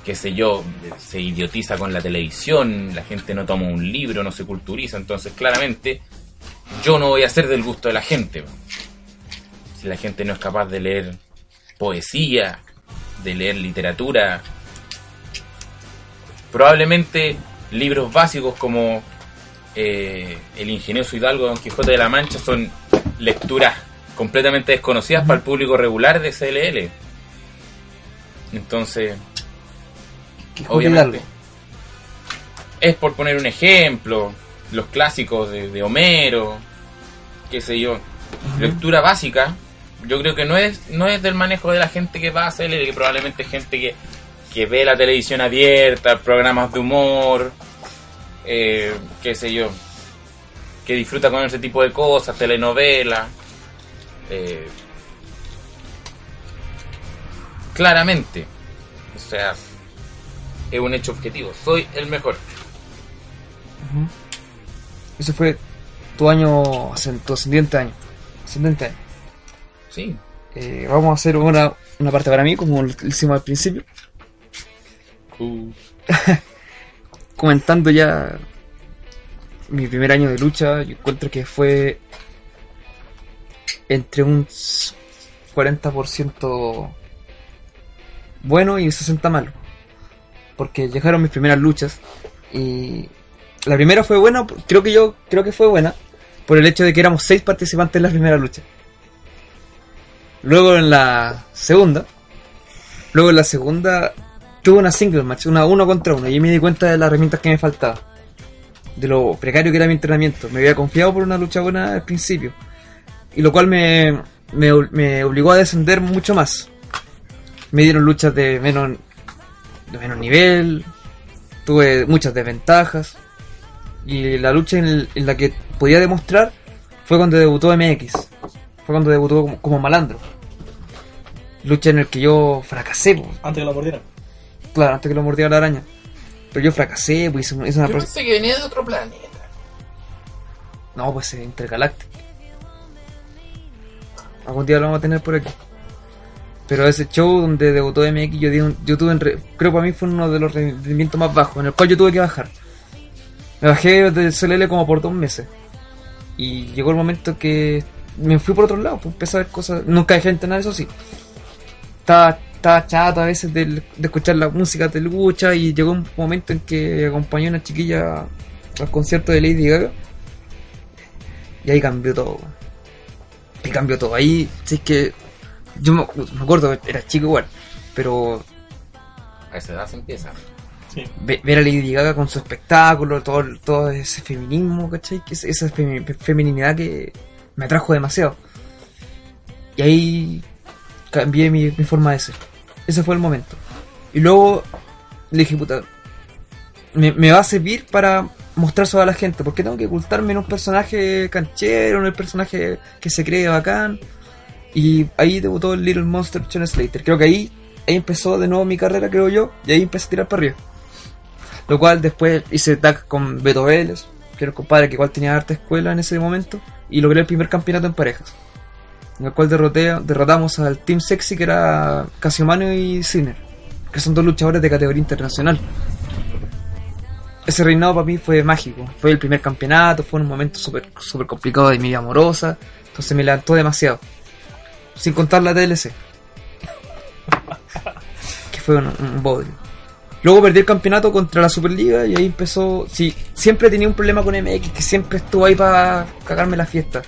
qué sé yo, se idiotiza con la televisión, la gente no toma un libro, no se culturiza. Entonces, claramente, yo no voy a ser del gusto de la gente. Si la gente no es capaz de leer poesía, de leer literatura, probablemente libros básicos como eh, El ingenioso Hidalgo Don Quijote de la Mancha son lecturas completamente desconocidas para el público regular de CLL. Entonces, obviamente, es por poner un ejemplo, los clásicos de, de Homero, qué sé yo, lectura básica, yo creo que no es, no es del manejo de la gente que va a hacer, que probablemente es gente que, que ve la televisión abierta, programas de humor, eh, qué sé yo, que disfruta con ese tipo de cosas, telenovelas. eh, claramente, o sea, es un hecho objetivo, soy el mejor. Ujú. Ese fue tu año, tu ascendiente año. Ascendente año. Sí, Eh, vamos a hacer una, una parte para mí, como lo hicimos al principio. Comentando ya mi primer año de lucha, yo encuentro que fue entre un 40% bueno y un 60% malo. Porque llegaron mis primeras luchas y la primera fue buena, creo que yo creo que fue buena por el hecho de que éramos seis participantes en la primera lucha. Luego en la segunda, luego en la segunda tuve una single match, una uno contra uno, y me di cuenta de las herramientas que me faltaban. De lo precario que era mi entrenamiento. Me había confiado por una lucha buena al principio. Y lo cual me, me, me obligó a descender mucho más. Me dieron luchas de menos, de menos nivel. Tuve muchas desventajas. Y la lucha en, en la que podía demostrar fue cuando debutó MX. Fue cuando debutó como, como malandro. Lucha en el que yo fracasé, po. Antes que lo mordieran. claro, antes que lo mordiera la araña. Pero yo fracasé, pues hice, hice una yo pensé que venía de otro planeta. No, pues Intergalactic. Algún día lo vamos a tener por aquí. Pero ese show donde debutó MX, yo, di un- yo tuve, en re- creo que para mí fue uno de los rendimientos más bajos, en el cual yo tuve que bajar. Me bajé del CLL como por dos meses. Y llegó el momento que me fui por otro lado, pues empecé a ver cosas. Nunca dejé de entrenar, eso sí. Estaba, estaba chato a veces de, escuchar la música de lucha y llegó un momento en que acompañé a una chiquilla al concierto de Lady Gaga. Y ahí cambió todo. Ahí cambió todo. Ahí, sí que. Yo me, me acuerdo, era chico igual. Pero A esa edad se empieza. Sí. ver a Lady Gaga con su espectáculo, todo, todo ese feminismo, ¿cachai? Que es- esa femi- feminidad que me atrajo demasiado. Y ahí cambié mi, mi forma de ser. Ese fue el momento. Y luego le dije, puta, me, me va a servir para mostrar a la gente, porque tengo que ocultarme en un personaje canchero, en el personaje que se cree bacán. Y ahí debutó el Little Monster John Slater. Creo que ahí, ahí empezó de nuevo mi carrera, creo yo, y ahí empecé a tirar para arriba. Lo cual después hice tag con Beto Vélez, que era un compadre que igual tenía harta escuela en ese momento, y logré el primer campeonato en parejas. En el cual derroté, derrotamos al Team Sexy, que era Casiomano y Sinner, que son dos luchadores de categoría internacional. Ese reinado para mí fue mágico. Fue el primer campeonato, fue un momento súper súper complicado de mi vida amorosa, entonces me levantó demasiado. Sin contar la TLC. que fue un, un bodrio. Luego perdí el campeonato contra la Superliga y ahí empezó. Sí, siempre tenía un problema con MX que siempre estuvo ahí para cagarme la fiesta.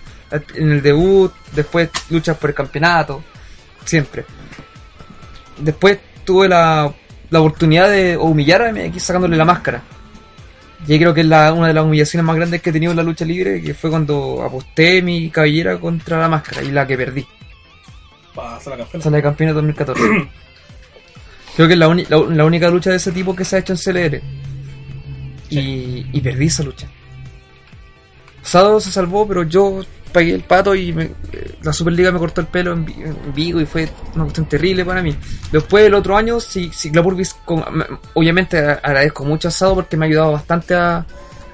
En el debut, después luchas por el campeonato, siempre. Después tuve la, la oportunidad de humillar a MX sacándole la máscara. Y creo que es la, una de las humillaciones más grandes que he tenido en la lucha libre, que fue cuando aposté mi cabellera contra la máscara y la que perdí. Pasa la campeona. Esa es la de campeonato 2014. Creo que es la, uni- la, la única lucha de ese tipo que se ha hecho en CLR. Y, y perdí esa lucha. Sado se salvó, pero yo pagué el pato y me- eh, la Superliga me cortó el pelo en, en Vigo y fue una cuestión terrible para mí. Después el otro año, con- me- obviamente agradezco mucho a Sado porque me ha ayudado bastante a,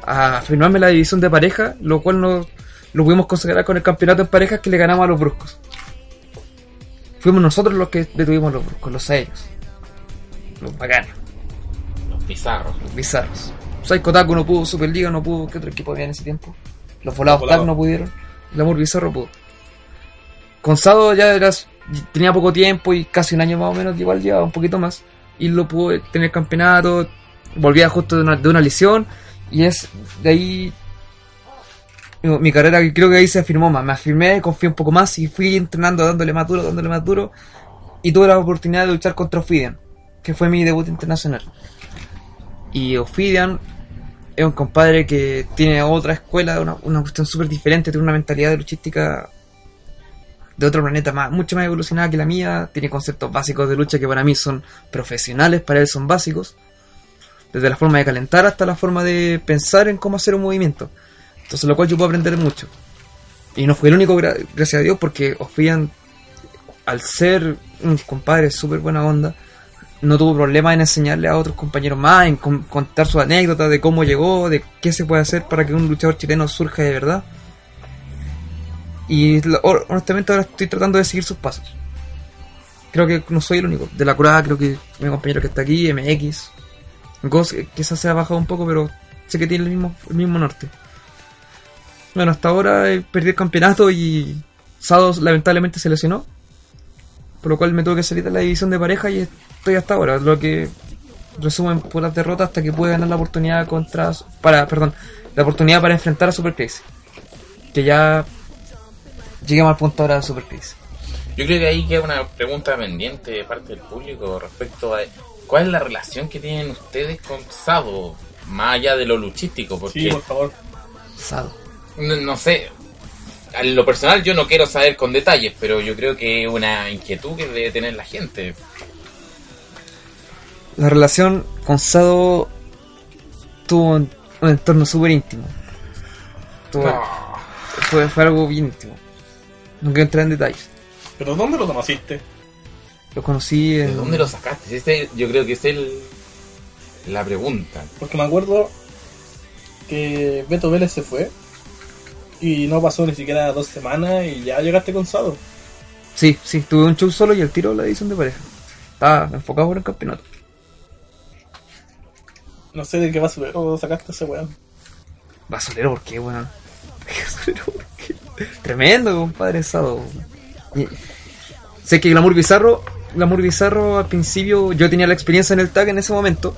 a firmarme la división de pareja, lo cual no, lo pudimos considerar con el campeonato en parejas que le ganamos a los bruscos. Fuimos nosotros los que detuvimos los bruscos, los ellos. Los bacanos, Los bizarros. los bizarros. Psycho Taku no pudo, Superliga no pudo, ¿qué otro equipo había en ese tiempo? Los volados Los volados. no pudieron, el amor bizarro pudo. Con Sado ya eras, tenía poco tiempo y casi un año más o menos, igual llevaba un poquito más. Y lo pudo tener campeonato, volvía justo de una, de una lesión y es de ahí mi, carrera creo que ahí se afirmó más. Me afirmé, confié un poco más y fui entrenando, dándole más duro, dándole más duro. Y tuve la oportunidad de luchar contra Ophidian, que fue mi debut internacional. Y Ophidian es un compadre que tiene otra escuela, una, una cuestión súper diferente, tiene una mentalidad de luchística de otro planeta más, mucho más evolucionada que la mía, tiene conceptos básicos de lucha que para mí son profesionales, para él son básicos, desde la forma de calentar hasta la forma de pensar en cómo hacer un movimiento. Entonces, lo cual yo puedo aprender mucho. Y no fui el único, gra- gracias a Dios, porque Ophidian, al ser un compadre súper buena onda, no tuvo problema en enseñarle a otros compañeros más, en con- contar sus anécdotas de cómo llegó, de qué se puede hacer para que un luchador chileno surja de verdad. Y honestamente ahora estoy tratando de seguir sus pasos. Creo que no soy el único. De la curada creo que mi compañero que está aquí, MX. Ghost eh, quizás se ha bajado un poco, pero sé que tiene el mismo, el mismo norte. Bueno, hasta ahora he perdido el campeonato y Sados lamentablemente se lesionó. Por lo cual me tuve que salir de la división de pareja y estoy hasta ahora. Lo que resumen por las derrotas hasta que pueda ganar la oportunidad contra. Para, perdón, la oportunidad para enfrentar a Super Crazy. Que ya lleguemos al punto ahora de Super Crazy. Yo creo que ahí queda una pregunta pendiente de parte del público respecto a cuál es la relación que tienen ustedes con Sado, más allá de lo luchístico, porque Sí, por favor. Sado. No, no sé, en lo personal yo no quiero saber con detalles, pero yo creo que es una inquietud que debe tener la gente. La relación con Sado tuvo un, un entorno súper íntimo. Tuvo- fue, fue algo bien íntimo. No quiero entrar en detalles. ¿Pero dónde lo conociste? Lo conocí en. ¿De dónde lo sacaste? Este, yo creo que es el, la pregunta. Porque me acuerdo que Beto Vélez se fue y no pasó ni siquiera dos semanas y ya llegaste con Sado. Sí, sí, tuve un show solo y el tiro la edición de pareja. Estaba enfocado por el campeonato. No sé de qué basurero sacaste ese weón. Basurero, ¿por qué, weón? Basurero, ¿por qué? Tremendo, compadre Sado. Y- Sé que Glamour Bizarro, Glamour Bizarro al principio yo tenía la experiencia en el tag en ese momento.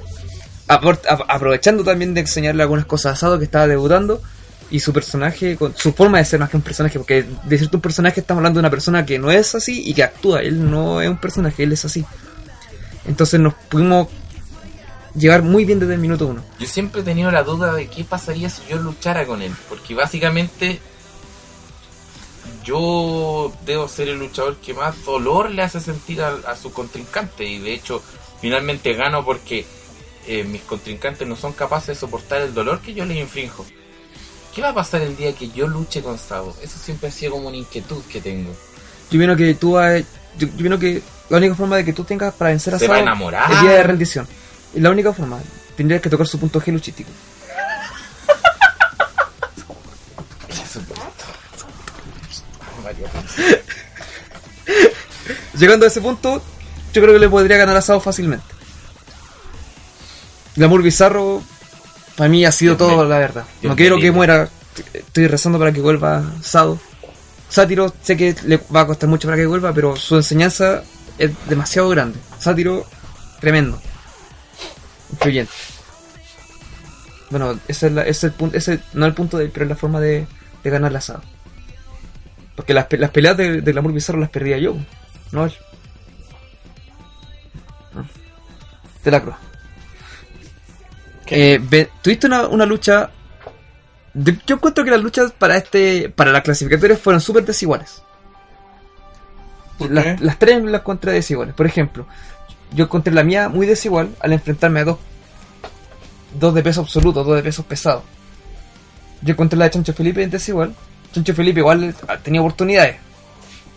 aprovechando también de enseñarle algunas cosas a Sado que estaba debutando. Y su personaje, con su forma de ser más que un personaje, porque decirte un personaje estamos hablando de una persona que no es así y que actúa. Él no es un personaje, él es así. Entonces nos pudimos llevar muy bien desde el minuto uno. Yo siempre he tenido la duda de qué pasaría si yo luchara con él, porque básicamente yo debo ser el luchador que más dolor le hace sentir a, a su contrincante y de hecho finalmente gano porque eh, mis contrincantes no son capaces de soportar el dolor que yo les infrinjo. ¿Qué va a pasar el día que yo luche con Sado? Eso siempre ha sido como una inquietud que tengo. Yo vino que tú has- yo, yo vino que la única forma de que tú tengas para vencer a Se va a Sado enamorar. es día de rendición. Y la única forma, tendrías que tocar su punto G luchístico. Llegando a ese punto, yo creo que le podría ganar a Sado fácilmente. Glamour Bizarro, para mí ha sido Dios todo la verdad. Dios no quiero que muera, estoy rezando para que vuelva Sado. Sátiro, sé que le va a costar mucho para que vuelva, pero su enseñanza es demasiado grande. Sátiro, tremendo. Influyente. Bueno, ese es, la- ese es el punto, ese no es el punto de pero es la forma de, de ganar la asado. Porque las, las peleas de, de Glamour Bizarro las perdía yo, no él. No. De la cruz. Eh, ve- tuviste una, una lucha. Yo, yo encuentro que las luchas para este para las clasificatorias fueron súper desiguales. ¿Por Las, tres las encontré desiguales. Por ejemplo, yo encontré la mía muy desigual al enfrentarme a dos, dos de peso absoluto, dos de pesos pesados. Yo encontré la de Chancho Felipe desigual. Chancho Felipe igual ha tenido oportunidades.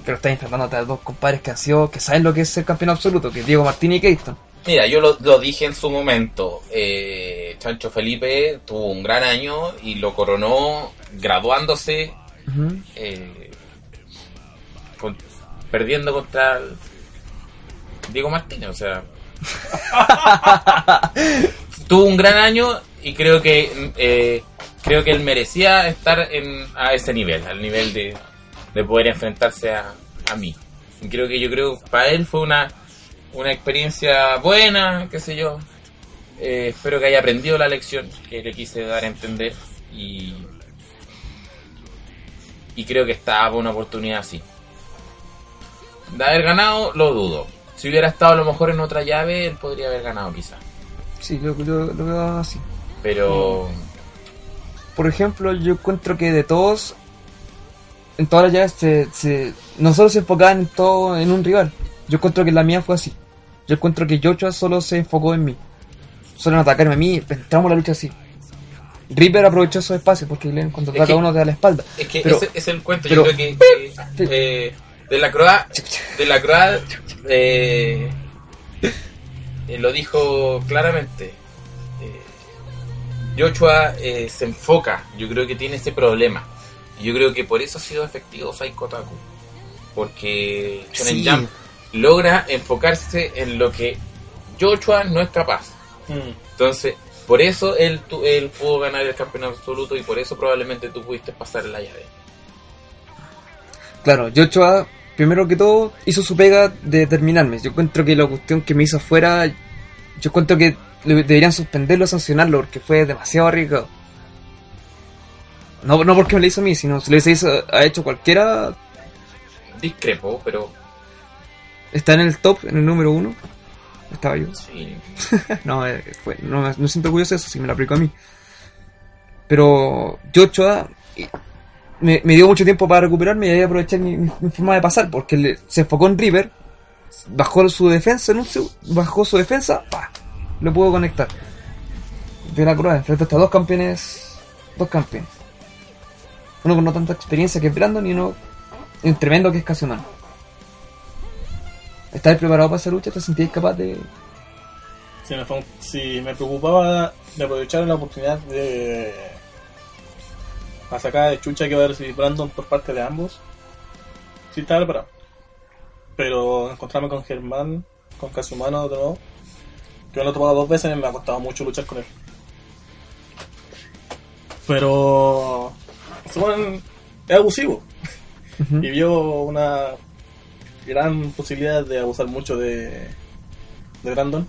Pero está enfrentándote a dos compadres que han sido, que saben lo que es ser campeón absoluto, que es Diego Martín y Keyston. Mira, yo lo, lo dije en su momento. eh, Chancho Felipe tuvo un gran año y lo coronó graduándose, eh, con- perdiendo contra Diego Martínez. O sea, tuvo un gran año y creo que eh, creo que él merecía estar en, a ese nivel, al nivel de, de poder enfrentarse a, a mí. Y creo que yo creo que para él fue una, una experiencia buena, qué sé yo. Eh, espero que haya aprendido la lección que le quise dar a entender y, y creo que estaba una oportunidad así. De haber ganado, lo dudo. Si hubiera estado a lo mejor en otra llave, él podría haber ganado quizás. Sí, lo, lo, lo veo así. Pero Por ejemplo, yo encuentro que de todos, en todas las llaves, se, se, no solo se enfocaban en todo en un rival. Yo encuentro que la mía fue así. Yo encuentro que Joshua solo se enfocó en mí. Solo en atacarme a mí, entramos a la lucha así. Reaper aprovechó esos espacios porque Glenn cuando Es ataca que- uno te da la espalda. es que Pero- ese es el cuento. pero- Yo creo que, que, eh, de la Croa, de la Croa eh, eh, lo dijo claramente. Eh, Joshua eh, se enfoca. Yo creo que tiene ese problema. Y yo creo que por eso ha sido efectivo Saiko Taku. Porque Shonen Sí. Jump logra enfocarse en lo que Joshua no es capaz. Mm. Entonces, por eso él, tu- él pudo ganar el campeonato absoluto y por eso probablemente tú pudiste pasar la llave. Claro, Joshua, primero que todo, hizo su pega de terminarme. Yo encuentro que la cuestión que me hizo afuera, yo encuentro que le- deberían suspenderlo o sancionarlo porque fue demasiado arriesgado. No, no porque me lo hizo a mí, sino si lo hubiese hizo- ha hecho cualquiera, Discrepo, pero está en el top, en el número uno. Estaba yo. sí. No, eh, fue, no, me- siento orgulloso de eso, si me lo aplicó a mí. Pero Joshua eh, me, me dio mucho tiempo para recuperarme y ahí aproveché mi, mi- mi forma de pasar, porque le- se enfocó en River, bajó su defensa en un bajó su defensa, pa, lo pudo conectar. De la cruz, enfrenta hasta dos campeones, dos campeones. Uno con no tanta experiencia que es Brandon y uno un tremendo que es Casumano. ¿Estás preparado para esa lucha? ¿Te sentías capaz de, Si me, fue- si me preocupaba de aprovechar la oportunidad de la sacada de chucha que va a recibir Brandon por parte de ambos, sí estaba preparado. Pero encontrarme con Germán, con Casumano de nuevo, que me lo he tomado dos veces me ha costado mucho luchar con él. Pero Casumano es abusivo y vio una gran posibilidad de abusar mucho de, de Brandon.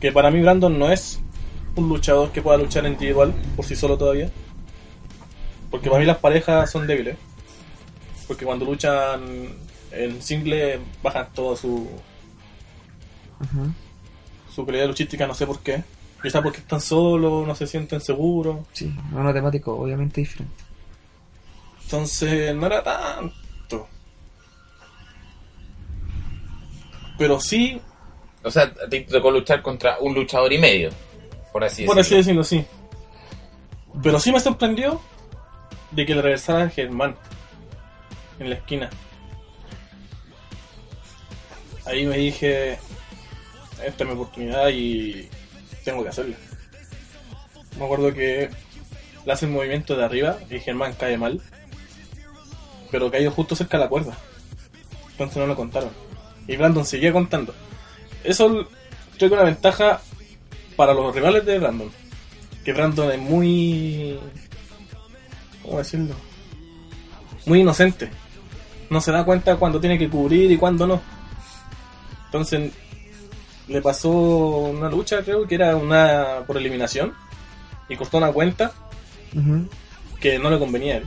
Que para mí Brandon no es un luchador que pueda luchar individual por sí solo todavía. Porque para mí las parejas son débiles. Porque cuando luchan en single bajan toda su, Ujú. su calidad luchística, no sé por qué. Quizá porque están solos, no se sienten seguros. Sí, una temática obviamente diferente. Entonces no era tanto. Pero sí, O sea, te tocó luchar contra un luchador y medio, por así por así decirlo. decirlo, sí. Pero sí me sorprendió de que le regresara Germán en la esquina. Ahí me dije, esta es mi oportunidad y tengo que hacerlo. Me acuerdo que le hace el movimiento de arriba y Germán cae mal, pero cayó justo cerca de la cuerda. Entonces no lo contaron. Y Brandon seguía contando. Eso creo que es una ventaja para los rivales de Brandon. Que Brandon es muy. ¿Cómo decirlo? Muy inocente. No se da cuenta cuando tiene que cubrir y cuando no. Entonces, le pasó una lucha, creo que era una por eliminación. Y cortó una cuenta que no le convenía a él.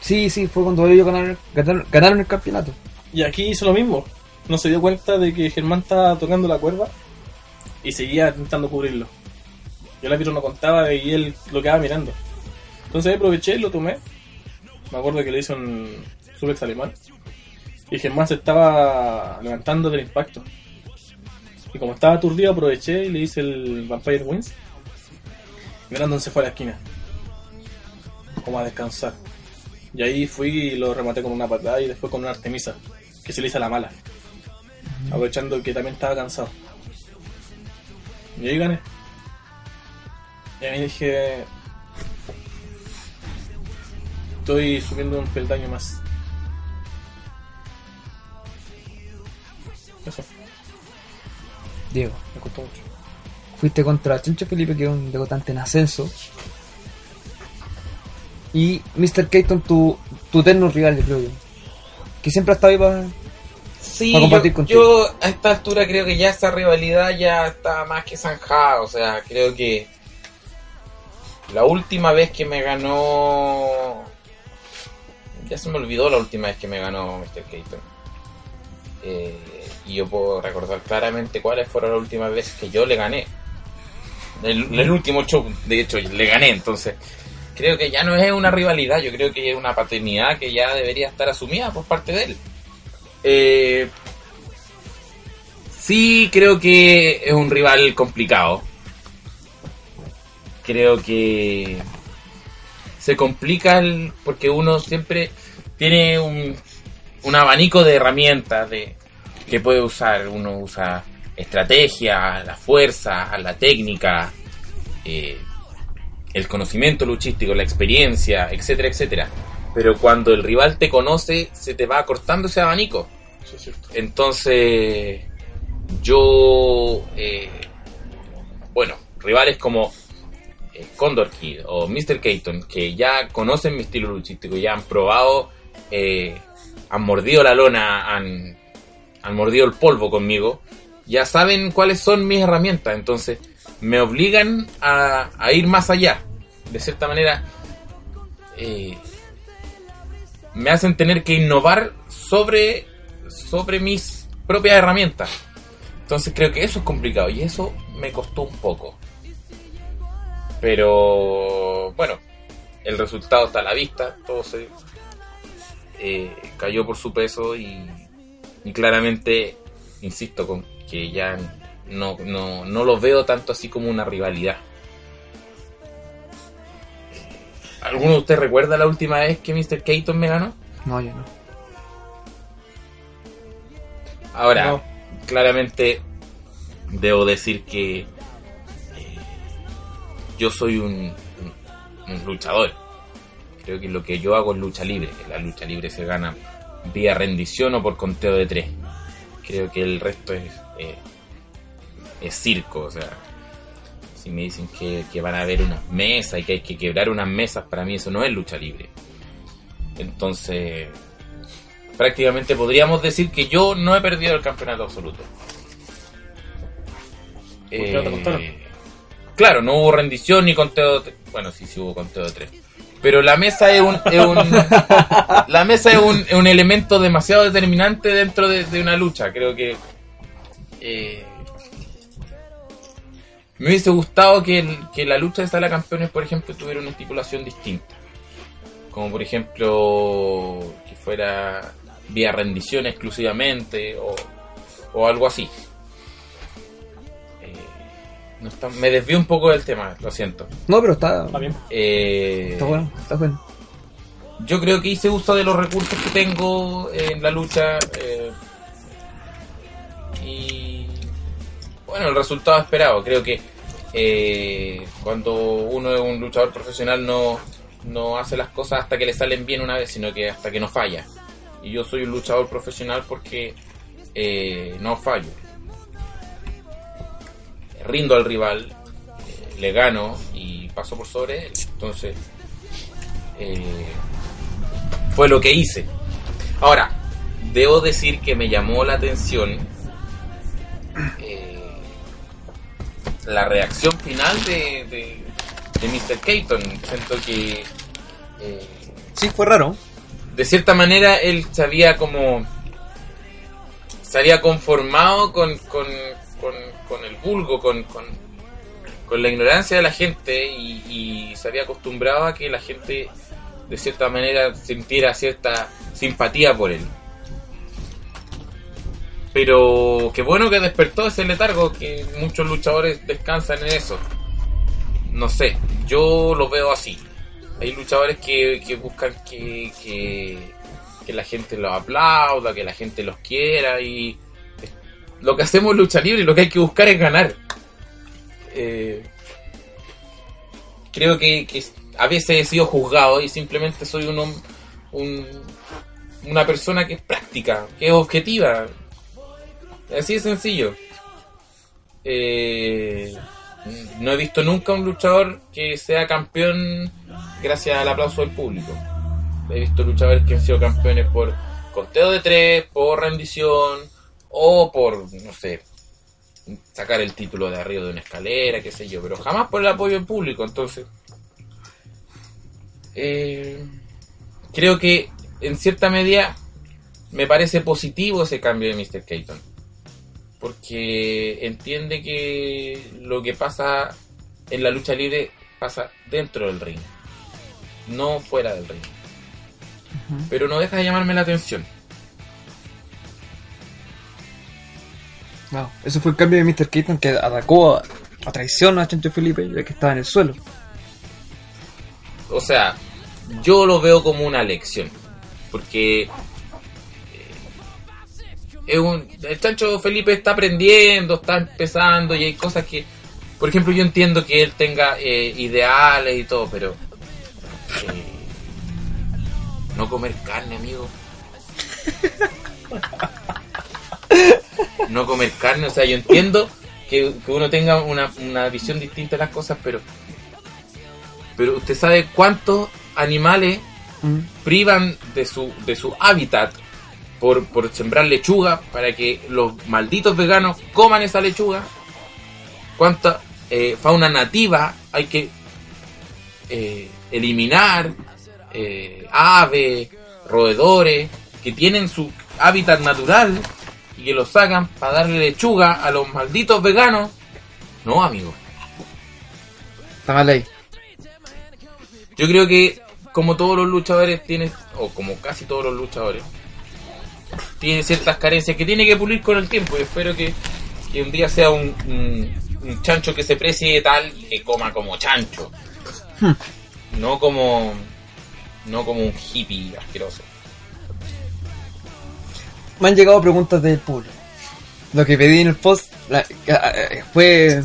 Sí, sí, fue cuando ellos ganaron, ganaron, ganaron el campeonato. Y aquí hizo lo mismo. No se dio cuenta de que Germán estaba tocando la cuerda y seguía intentando cubrirlo. Yo el árbitro no contaba y él lo quedaba mirando. Entonces aproveché y lo tomé. Me acuerdo que le hizo un suplex alemán. Y Germán se estaba levantando del impacto. Y como estaba aturdido, aproveché y le hice el Vampire Wings. Y se fue a la esquina. Como a descansar. Y ahí fui y lo rematé con una patada y después con una Artemisa. Que se le hice a la mala. Aprovechando que también estaba cansado. Y ahí gané. Y ahí dije. Estoy subiendo un peldaño más. Eso, Diego, me costó mucho. fuiste contra Chencho Felipe, que es un debutante en ascenso. Y Mr. Keaton, tu, tu rival, creo yo. Que siempre ha estado ahí para... Sí, yo, a esta altura creo que ya esa rivalidad ya está más que zanjada. O sea, creo que la última vez que me ganó. Ya se me olvidó la última vez que me ganó Mr. Keaton. Eh, y yo puedo recordar claramente cuáles fueron las últimas veces que yo le gané. El, el último show, de hecho, le gané. Entonces, creo que ya no es una rivalidad. Yo creo que es una paternidad que ya debería estar asumida por parte de él. Eh, sí, creo que es un rival complicado. Creo que se complica el- porque uno siempre tiene un, un abanico de herramientas de, que puede usar. Uno usa estrategia, la fuerza, la técnica, eh, el conocimiento luchístico, la experiencia, etcétera, etcétera. Pero cuando el rival te conoce, se te va acortando ese abanico. Eso es cierto. Entonces, yo, eh, bueno, rivales como eh, Condor Kid o Mr. Keaton, que ya conocen mi estilo luchístico, ya han probado, eh, han mordido la lona, han, han mordido el polvo conmigo, ya saben cuáles son mis herramientas, entonces me obligan a, a ir más allá. De cierta manera, eh, me hacen tener que innovar sobre, sobre mis propias herramientas. Entonces creo que eso es complicado y eso me costó un poco. Pero bueno, el resultado está a la vista, todo se eh, cayó por su peso y, y claramente, insisto, con que ya no, no, no lo veo tanto así como una rivalidad. ¿Alguno de ustedes recuerda la última vez que Mr. Keaton me ganó? No, yo no. Ahora, No. claramente debo decir que eh, yo soy un, un- un luchador. Creo que lo que yo hago es lucha libre. La lucha libre se gana vía rendición o por conteo de tres. Creo que el resto es, eh, es circo. O sea, si me dicen que, que van a haber unas mesas y que hay que quebrar unas mesas, para mí eso no es lucha libre. Entonces, prácticamente podríamos decir que yo no he perdido el campeonato absoluto. Eh, claro, no hubo rendición ni conteo de Bueno, sí, sí hubo conteo de tres. Pero la mesa es un, es un- la mesa es un, es un elemento demasiado determinante dentro de, de una lucha. Creo que eh, me hubiese gustado que, el- que la lucha de sala de campeones, por ejemplo, tuviera una estipulación distinta. Como por ejemplo que fuera vía rendición exclusivamente o, o algo así. Eh, no está- me desvío un poco del tema, lo siento. No, pero está, Está bien. Eh, está bueno, está bueno. yo creo que hice uso de los recursos que tengo en la lucha. eh, y bueno, el resultado esperado. Creo que eh, cuando uno es un luchador profesional no, no hace las cosas hasta que le salen bien una vez, sino que hasta que no falla. Y yo soy un luchador profesional porque eh, no fallo. Rindo al rival, eh, le gano y paso por sobre él. Entonces, fue lo que hice. Ahora, debo decir que me llamó la atención la reacción final de, de, de Mr. Keaton. Siento que eh, Sí, fue raro. de cierta manera él se había como se había conformado con, con, con, con el vulgo, con, con, con la ignorancia de la gente y, y se había acostumbrado a que la gente de cierta manera sintiera cierta simpatía por él. Pero qué bueno que despertó ese letargo, que muchos luchadores descansan en eso. No sé, yo lo veo así. Hay luchadores que, que buscan que, que, que la gente los aplauda, que la gente los quiera y lo que hacemos en lucha libre y lo que hay que buscar es ganar. Eh, creo que, que a veces he sido juzgado y simplemente soy un, un- una persona que es práctica, que es objetiva. Así de sencillo. Eh, no he visto nunca un luchador que sea campeón gracias al aplauso del público. He visto luchadores que han sido campeones por conteo de tres, por rendición o por, no sé, sacar el título de arriba de una escalera, qué sé yo, pero jamás por el apoyo del público. Entonces, eh, creo que en cierta medida me parece positivo ese cambio de Mr. Keaton. Porque entiende que lo que pasa en la lucha libre pasa dentro del ring, no fuera del ring. Pero no deja de llamarme la atención. Wow, Eso fue el cambio de Mr. Keaton que atacó a, a traición a Chancho Felipe ya que estaba en el suelo. O sea, yo lo veo como una lección. Porque es un, el chancho Felipe está aprendiendo, está empezando y hay cosas que, por ejemplo, yo entiendo que él tenga eh, ideales y todo, pero eh, no comer carne, amigo. No comer carne, o sea, yo entiendo que, que uno tenga una, una visión distinta de las cosas, pero pero usted sabe cuántos animales Mm. privan de su, de su hábitat por, por sembrar lechuga para que los malditos veganos coman esa lechuga. Cuánta eh, fauna nativa hay que eh, eliminar, eh, aves, roedores, que tienen su hábitat natural y que los sacan para darle lechuga a los malditos veganos. No, amigo. Está mal ahí. Yo creo que como todos los luchadores tiene, o como casi todos los luchadores, tiene ciertas carencias que tiene que pulir con el tiempo. Y espero que, que un día sea un, un- un chancho que se precie tal y que coma como chancho. No como no como un hippie asqueroso. Me han llegado preguntas del público. Lo que pedí en el post la- fue.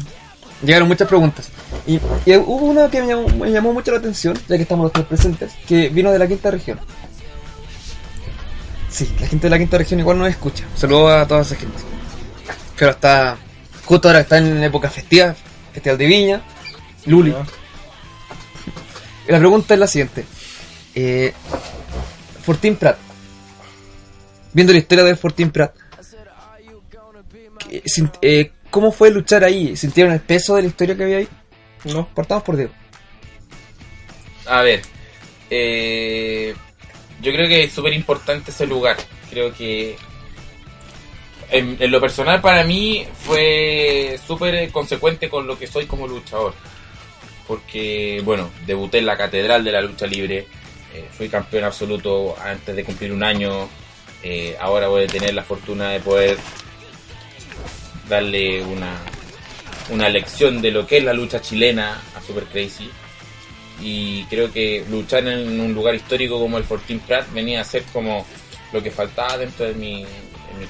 Llegaron muchas preguntas. Y, y hubo una que me llamó, me llamó mucho la atención, ya que estamos los tres presentes, que vino de la quinta región. Sí, la gente de la quinta región igual nos escucha. Saludos a toda esa gente. Pero está. Justo ahora está en época festiva, Festival de Viña, Luli. Y La pregunta es la siguiente. Eh, Fortín Prat. Viendo la historia de Fortín Prat. ¿qué- sin- eh, ¿Cómo fue luchar ahí? ¿Sintieron el peso de la historia que había ahí? No. Partamos por Diego. A ver, eh, yo creo que es súper importante ese lugar. Creo que en, en lo personal para mí fue súper consecuente con lo que soy como luchador. Porque, bueno, debuté en la Catedral de la Lucha Libre, eh, fui campeón absoluto antes de cumplir un año, eh, ahora voy a tener la fortuna de poder darle una, una lección de lo que es la lucha chilena a Super Crazy y creo que luchar en un lugar histórico como el Fortín Prat venía a ser como lo que faltaba dentro de mi,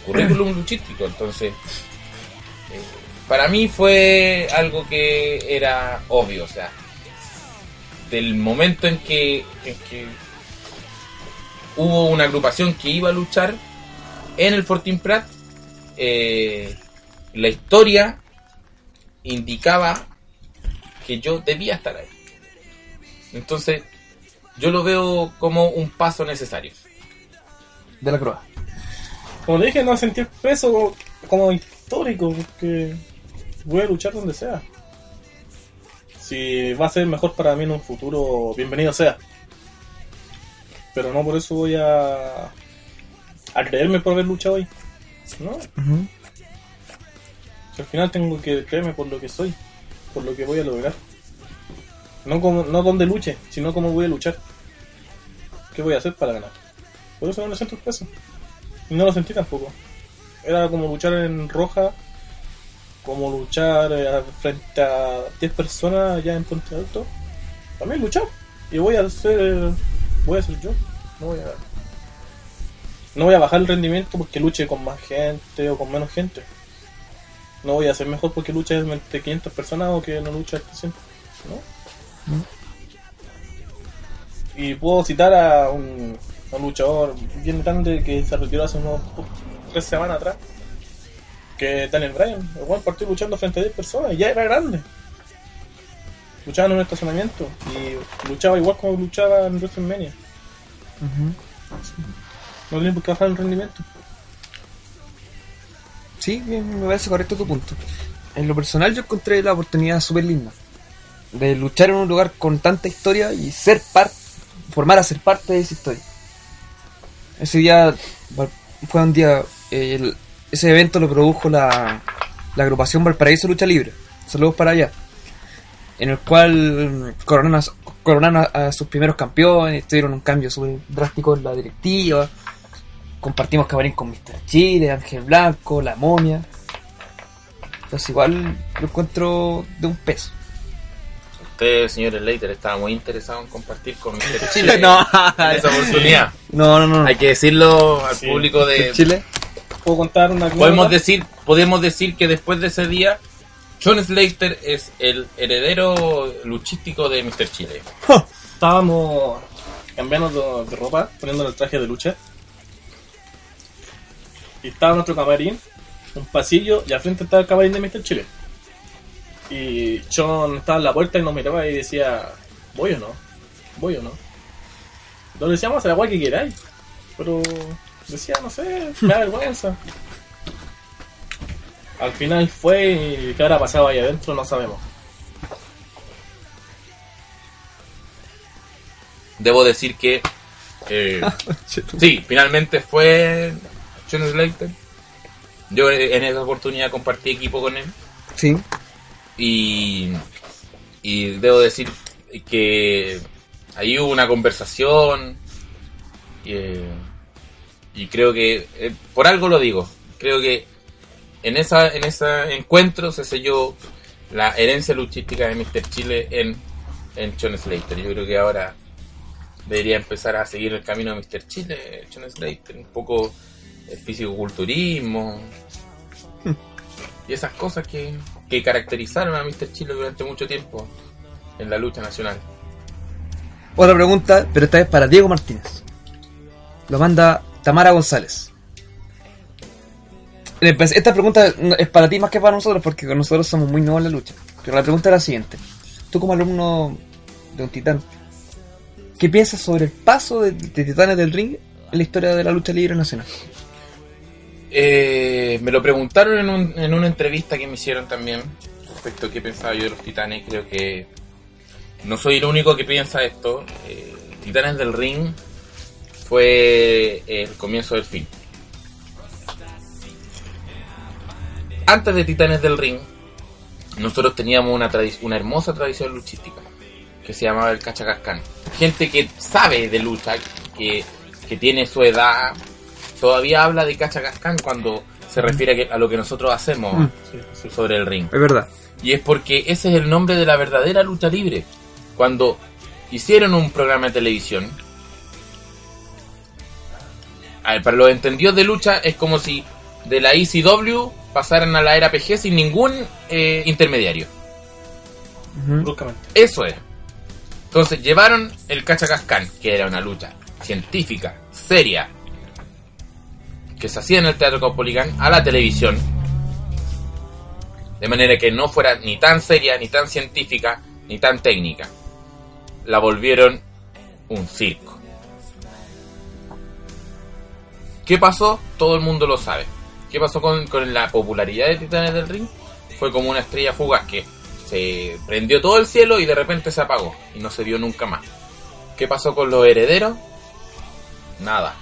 currículum luchístico. Entonces, eh, para mí fue algo que era obvio, o sea, del momento en que, en que hubo una agrupación que iba a luchar en el Fortín Prat, eh, la historia indicaba que yo debía estar ahí. Entonces, yo lo veo como un paso necesario. De la Croa. Como le dije, no sentí el peso como, como histórico, porque voy a luchar donde sea. Si va a ser mejor para mí en un futuro, bienvenido sea. Pero no por eso voy a, a creerme por haber luchado ahí. No, al final tengo que creerme por lo que soy, por lo que voy a lograr. No como no donde luche, sino cómo voy a luchar. ¿Qué voy a hacer para ganar? Por eso no le siento el peso. Y no lo sentí tampoco. era como luchar en roja, como luchar eh, frente a 10 personas allá en Puente Alto. También luchar. Y voy a hacer, voy a ser yo. No voy a, no voy a bajar el rendimiento porque luche con más gente o con menos gente. No voy a ser mejor porque luche entre 500 personas o que no luche 300. ¿no? Y puedo citar a un, a un luchador bien grande que se retiró hace unos tres semanas atrás. Que está en el Bryan. El Juan partió luchando frente a 10 personas y ya era grande. Luchaba en un estacionamiento y luchaba igual como luchaba en WrestleMania. No tiene por qué bajar el rendimiento. Sí, me parece correcto tu punto. En lo personal yo encontré la oportunidad súper linda de luchar en un lugar con tanta historia y ser parte, formar a ser parte de esa historia. Ese día fue un día, eh, el- ese evento lo produjo la, la agrupación Valparaíso Lucha Libre. Saludos para allá. En el cual mm, coronaron, a, a- sus primeros campeones, tuvieron un cambio súper drástico en la directiva. Compartimos camarín con Mr. Chile, Ángel Blanco, La Momia. Entonces igual lo encuentro de un peso. Usted, señor Slater, estaba muy interesado en compartir con Mr. Chile no, en esa oportunidad. no, no, no. Hay que decirlo al Sí. público de... Chile. ¿Puedo contar una Podemos decir, podemos decir que después de ese día, John Slater es el heredero luchístico de Mr. Chile. Estábamos cambiando de, de ropa, poniendo el traje de lucha. Y estaba nuestro camarín, un pasillo, y al frente estaba el camarín de Mr. Chile. Y John estaba en la puerta y nos miraba y decía, ¿voy o no? ¿Voy o no? Entonces decíamos a la guay que queráis. Pero decía, no sé, me da vergüenza. Al final fue y qué habrá pasado ahí adentro no sabemos. Debo decir que... eh, sí, finalmente fue John Slater. Yo en esa oportunidad compartí equipo con él. Sí. Y, y debo decir que ahí hubo una conversación y, eh, y creo que eh, por algo lo digo creo que en esa en ese encuentro se selló la herencia luchística de Mr. Chile en en John Slater yo creo que ahora debería empezar a seguir el camino de Mr. Chile John Slater un poco el fisicoculturismo y esas cosas que, que caracterizaron a Mr. Chile durante mucho tiempo en la lucha nacional. Otra pregunta, pero esta vez para Diego Martínez. Lo manda Tamara González. Eh, pues, Esta pregunta es para ti más que para nosotros, porque nosotros somos muy nuevos en la lucha. Pero la pregunta es la siguiente. Tú como alumno de un titán, ¿qué piensas sobre el paso de, de Titanes del Ring en la historia de la lucha libre nacional? Eh, me lo preguntaron en, un- en una entrevista que me hicieron también respecto a qué pensaba yo de los titanes. Creo que no soy el único que piensa esto. Eh, titanes del Ring fue el comienzo del fin. Antes de Titanes del Ring, nosotros teníamos una, una hermosa tradición luchística que se llamaba el Cachacascán. Gente que sabe de lucha, que, que tiene su edad, todavía habla de Cachacascán cuando se refiere a, que- a lo que nosotros hacemos Mm. Sobre el ring. Es verdad. Y es porque ese es el nombre de la verdadera lucha libre. Cuando hicieron un programa de televisión, a ver, para los entendidos de lucha es como si de la ECW pasaran a la era PG sin ningún eh, intermediario. Ujú. Bruscamente. Eso es. Entonces llevaron el Cachacascán, que era una lucha científica, seria, que se hacía en el Teatro Caupolicán, a la televisión. De manera que no fuera ni tan seria, ni tan científica, ni tan técnica. La volvieron un circo. ¿Qué pasó? Todo el mundo lo sabe. ¿Qué pasó con, con la popularidad de Titanes del Ring? Fue como una estrella fugaz que se prendió todo el cielo y de repente se apagó y no se vio nunca más. ¿Qué pasó con los herederos? Nada.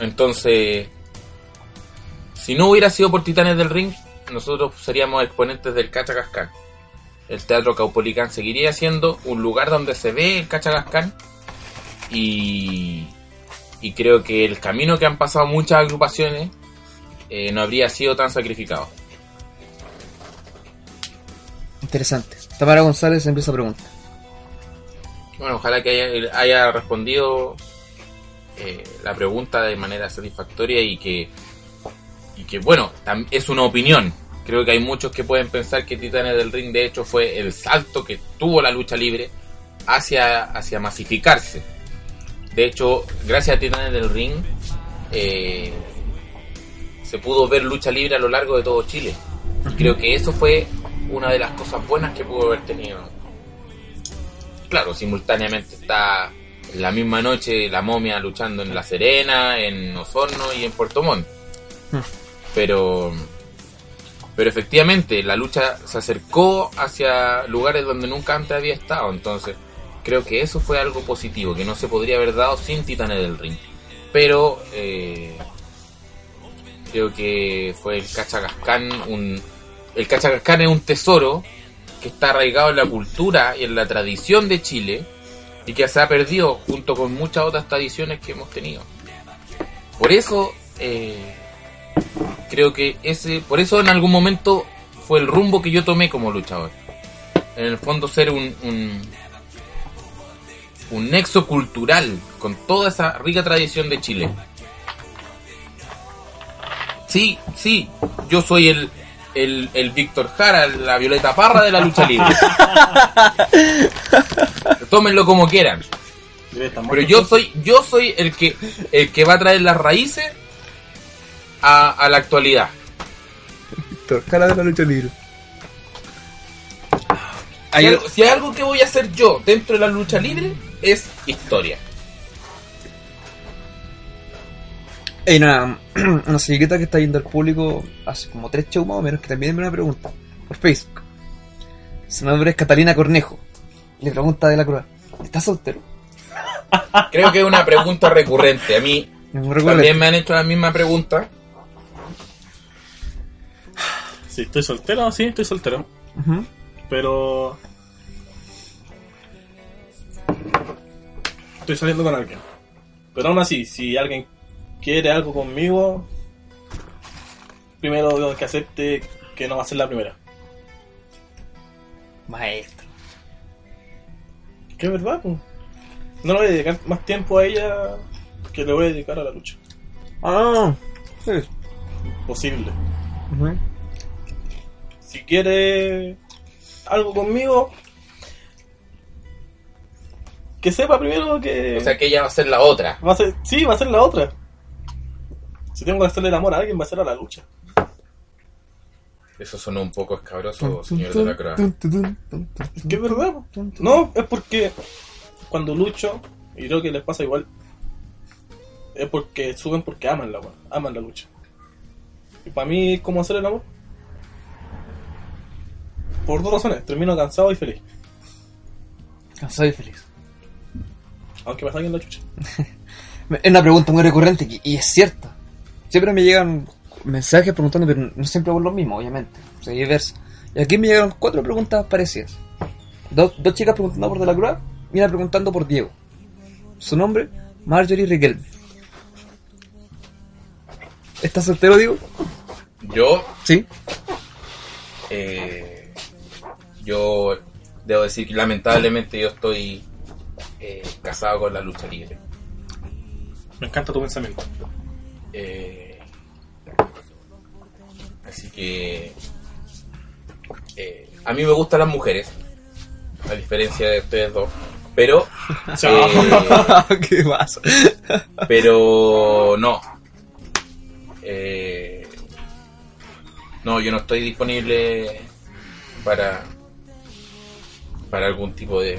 Entonces, si no hubiera sido por Titanes del Ring, nosotros seríamos exponentes del Cachacascán. El Teatro Caupolicán seguiría siendo un lugar donde se ve el Cachacascán y, y creo que el camino que han pasado muchas agrupaciones eh, no habría sido tan sacrificado. Interesante. Tamara González empieza a preguntar. Bueno, ojalá que haya, haya respondido eh, la pregunta de manera satisfactoria y que, y que bueno, es una opinión. Creo que hay muchos que pueden pensar que Titanes del Ring de hecho fue el salto que tuvo la lucha libre hacia, hacia masificarse. De hecho, gracias a Titanes del Ring eh, se pudo ver lucha libre a lo largo de todo Chile. Y creo que eso fue una de las cosas buenas que pudo haber tenido. Claro, simultáneamente está la misma noche la momia luchando en La Serena, en Osorno y en Puerto Montt. Hmm. Pero, pero efectivamente la lucha se acercó hacia lugares donde nunca antes había estado. Entonces creo que eso fue algo positivo, que no se podría haber dado sin Titanes del Ring. Pero eh, creo que fue el Cachacascán un... El Cachacascán es un tesoro que está arraigado en la cultura y en la tradición de Chile y que se ha perdido junto con muchas otras tradiciones que hemos tenido. Por eso eh, creo que ese, por eso en algún momento fue el rumbo que yo tomé como luchador. En el fondo ser un, un, un nexo cultural con toda esa rica tradición de Chile. Sí, sí, yo soy el, el, el Víctor Jara, la Violeta Parra de la lucha libre. Tómenlo como quieran. Pero yo soy, yo soy el que, el que va a traer las raíces a, a la actualidad. Cara de la lucha libre. Si Hay- algo, si hay algo que voy a hacer yo dentro de la lucha libre es historia. Hay una, una señorita que está yendo al público hace como tres shows más o menos que también me una pregunta por Facebook. Su nombre es Catalina Cornejo. Le pregunta de la cruz. ¿Estás soltero? Creo que es una pregunta recurrente. A mí también me han hecho la misma pregunta. Si estoy soltero, sí, estoy soltero. Pero. Estoy saliendo con alguien. Pero aún así, si alguien quiere algo conmigo, primero que acepte que no va a ser la primera. Maestro. Que es verdad, pues. No le voy a dedicar más tiempo a ella que le voy a dedicar a la lucha. Ah, sí. Posible. Ujú. Si quiere algo conmigo, que sepa primero que. O sea que ella va a ser la otra. Va a ser, sí, va a ser la otra. Si tengo que hacerle el amor a alguien, va a ser a la lucha. Eso sonó un poco escabroso, señor de la. Es que es verdad. No, es porque cuando lucho, y creo que les pasa igual, es porque suben porque aman la, aman la lucha. Y para mí, ¿cómo hacer el amor? Por dos razones. Termino cansado y feliz. Cansado y feliz. Aunque me saquen la chucha. Es una pregunta muy recurrente y, y es cierta. Siempre me llegan mensajes preguntando, pero no siempre por lo mismo, obviamente. O sea. Y aquí me llegaron cuatro preguntas parecidas. Dos, dos chicas preguntando por De la Cruz y una preguntando por Diego. Su nombre, Marjorie Riquelme. ¿Estás soltero, Diego? Yo, Sí. eh, yo debo decir que lamentablemente yo estoy eh, casado con la lucha libre. Me encanta tu pensamiento. Eh, así que eh, a mí me gustan las mujeres, a diferencia de ustedes dos, pero eh, ¿Qué pasa? pero no. Eh, no, yo no estoy disponible para para algún tipo de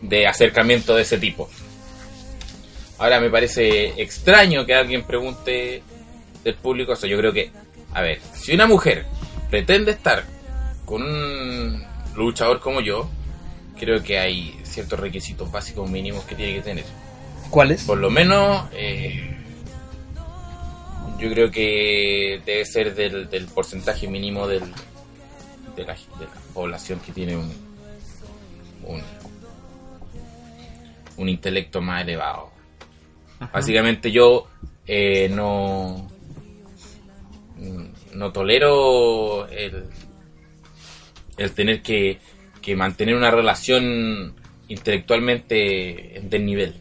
de acercamiento de ese tipo. Ahora me parece extraño que alguien pregunte del público eso. Yo creo que, a ver, si una mujer pretende estar con un luchador como yo, creo que hay ciertos requisitos básicos mínimos que tiene que tener. ¿Cuáles? Por lo menos, eh, yo creo que debe ser del, del porcentaje mínimo del, de, la, de la población que tiene un, un, un intelecto más elevado. Básicamente yo eh, no no tolero el, el tener que, que mantener una relación intelectualmente del nivel.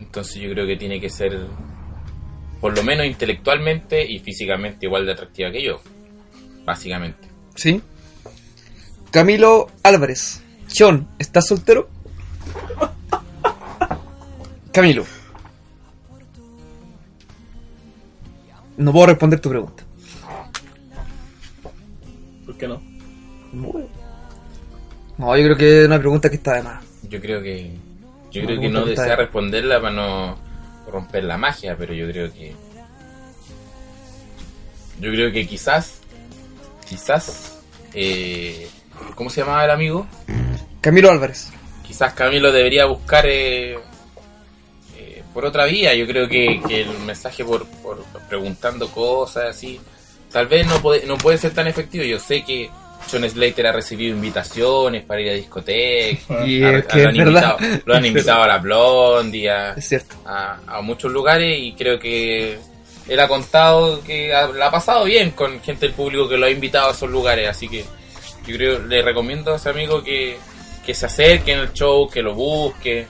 Entonces yo creo que tiene que ser por lo menos intelectualmente y físicamente igual de atractiva que yo. Básicamente. ¿Sí? Camilo Álvarez. John, ¿estás soltero? Camilo. No puedo responder tu pregunta. ¿Por qué no? No, yo creo que es una pregunta que está de más. Yo creo que yo Una creo que no que desea de- responderla para no romper la magia, pero yo creo que yo creo que quizás quizás eh, ¿cómo se llamaba el amigo? Camilo Álvarez. quizás Camilo debería buscar eh, por otra vía. Yo creo que, que el mensaje por, por preguntando cosas así, tal vez no puede, no puede ser tan efectivo. Yo sé que John Slater ha recibido invitaciones para ir a discotecas. Y a- es a- que lo, han invitado, lo han invitado a la Blondie, a muchos lugares y creo que él ha contado que ha- la ha pasado bien con gente del público que lo ha invitado a esos lugares, así que yo creo le recomiendo a ese amigo que, que se acerque en el show, que lo busque.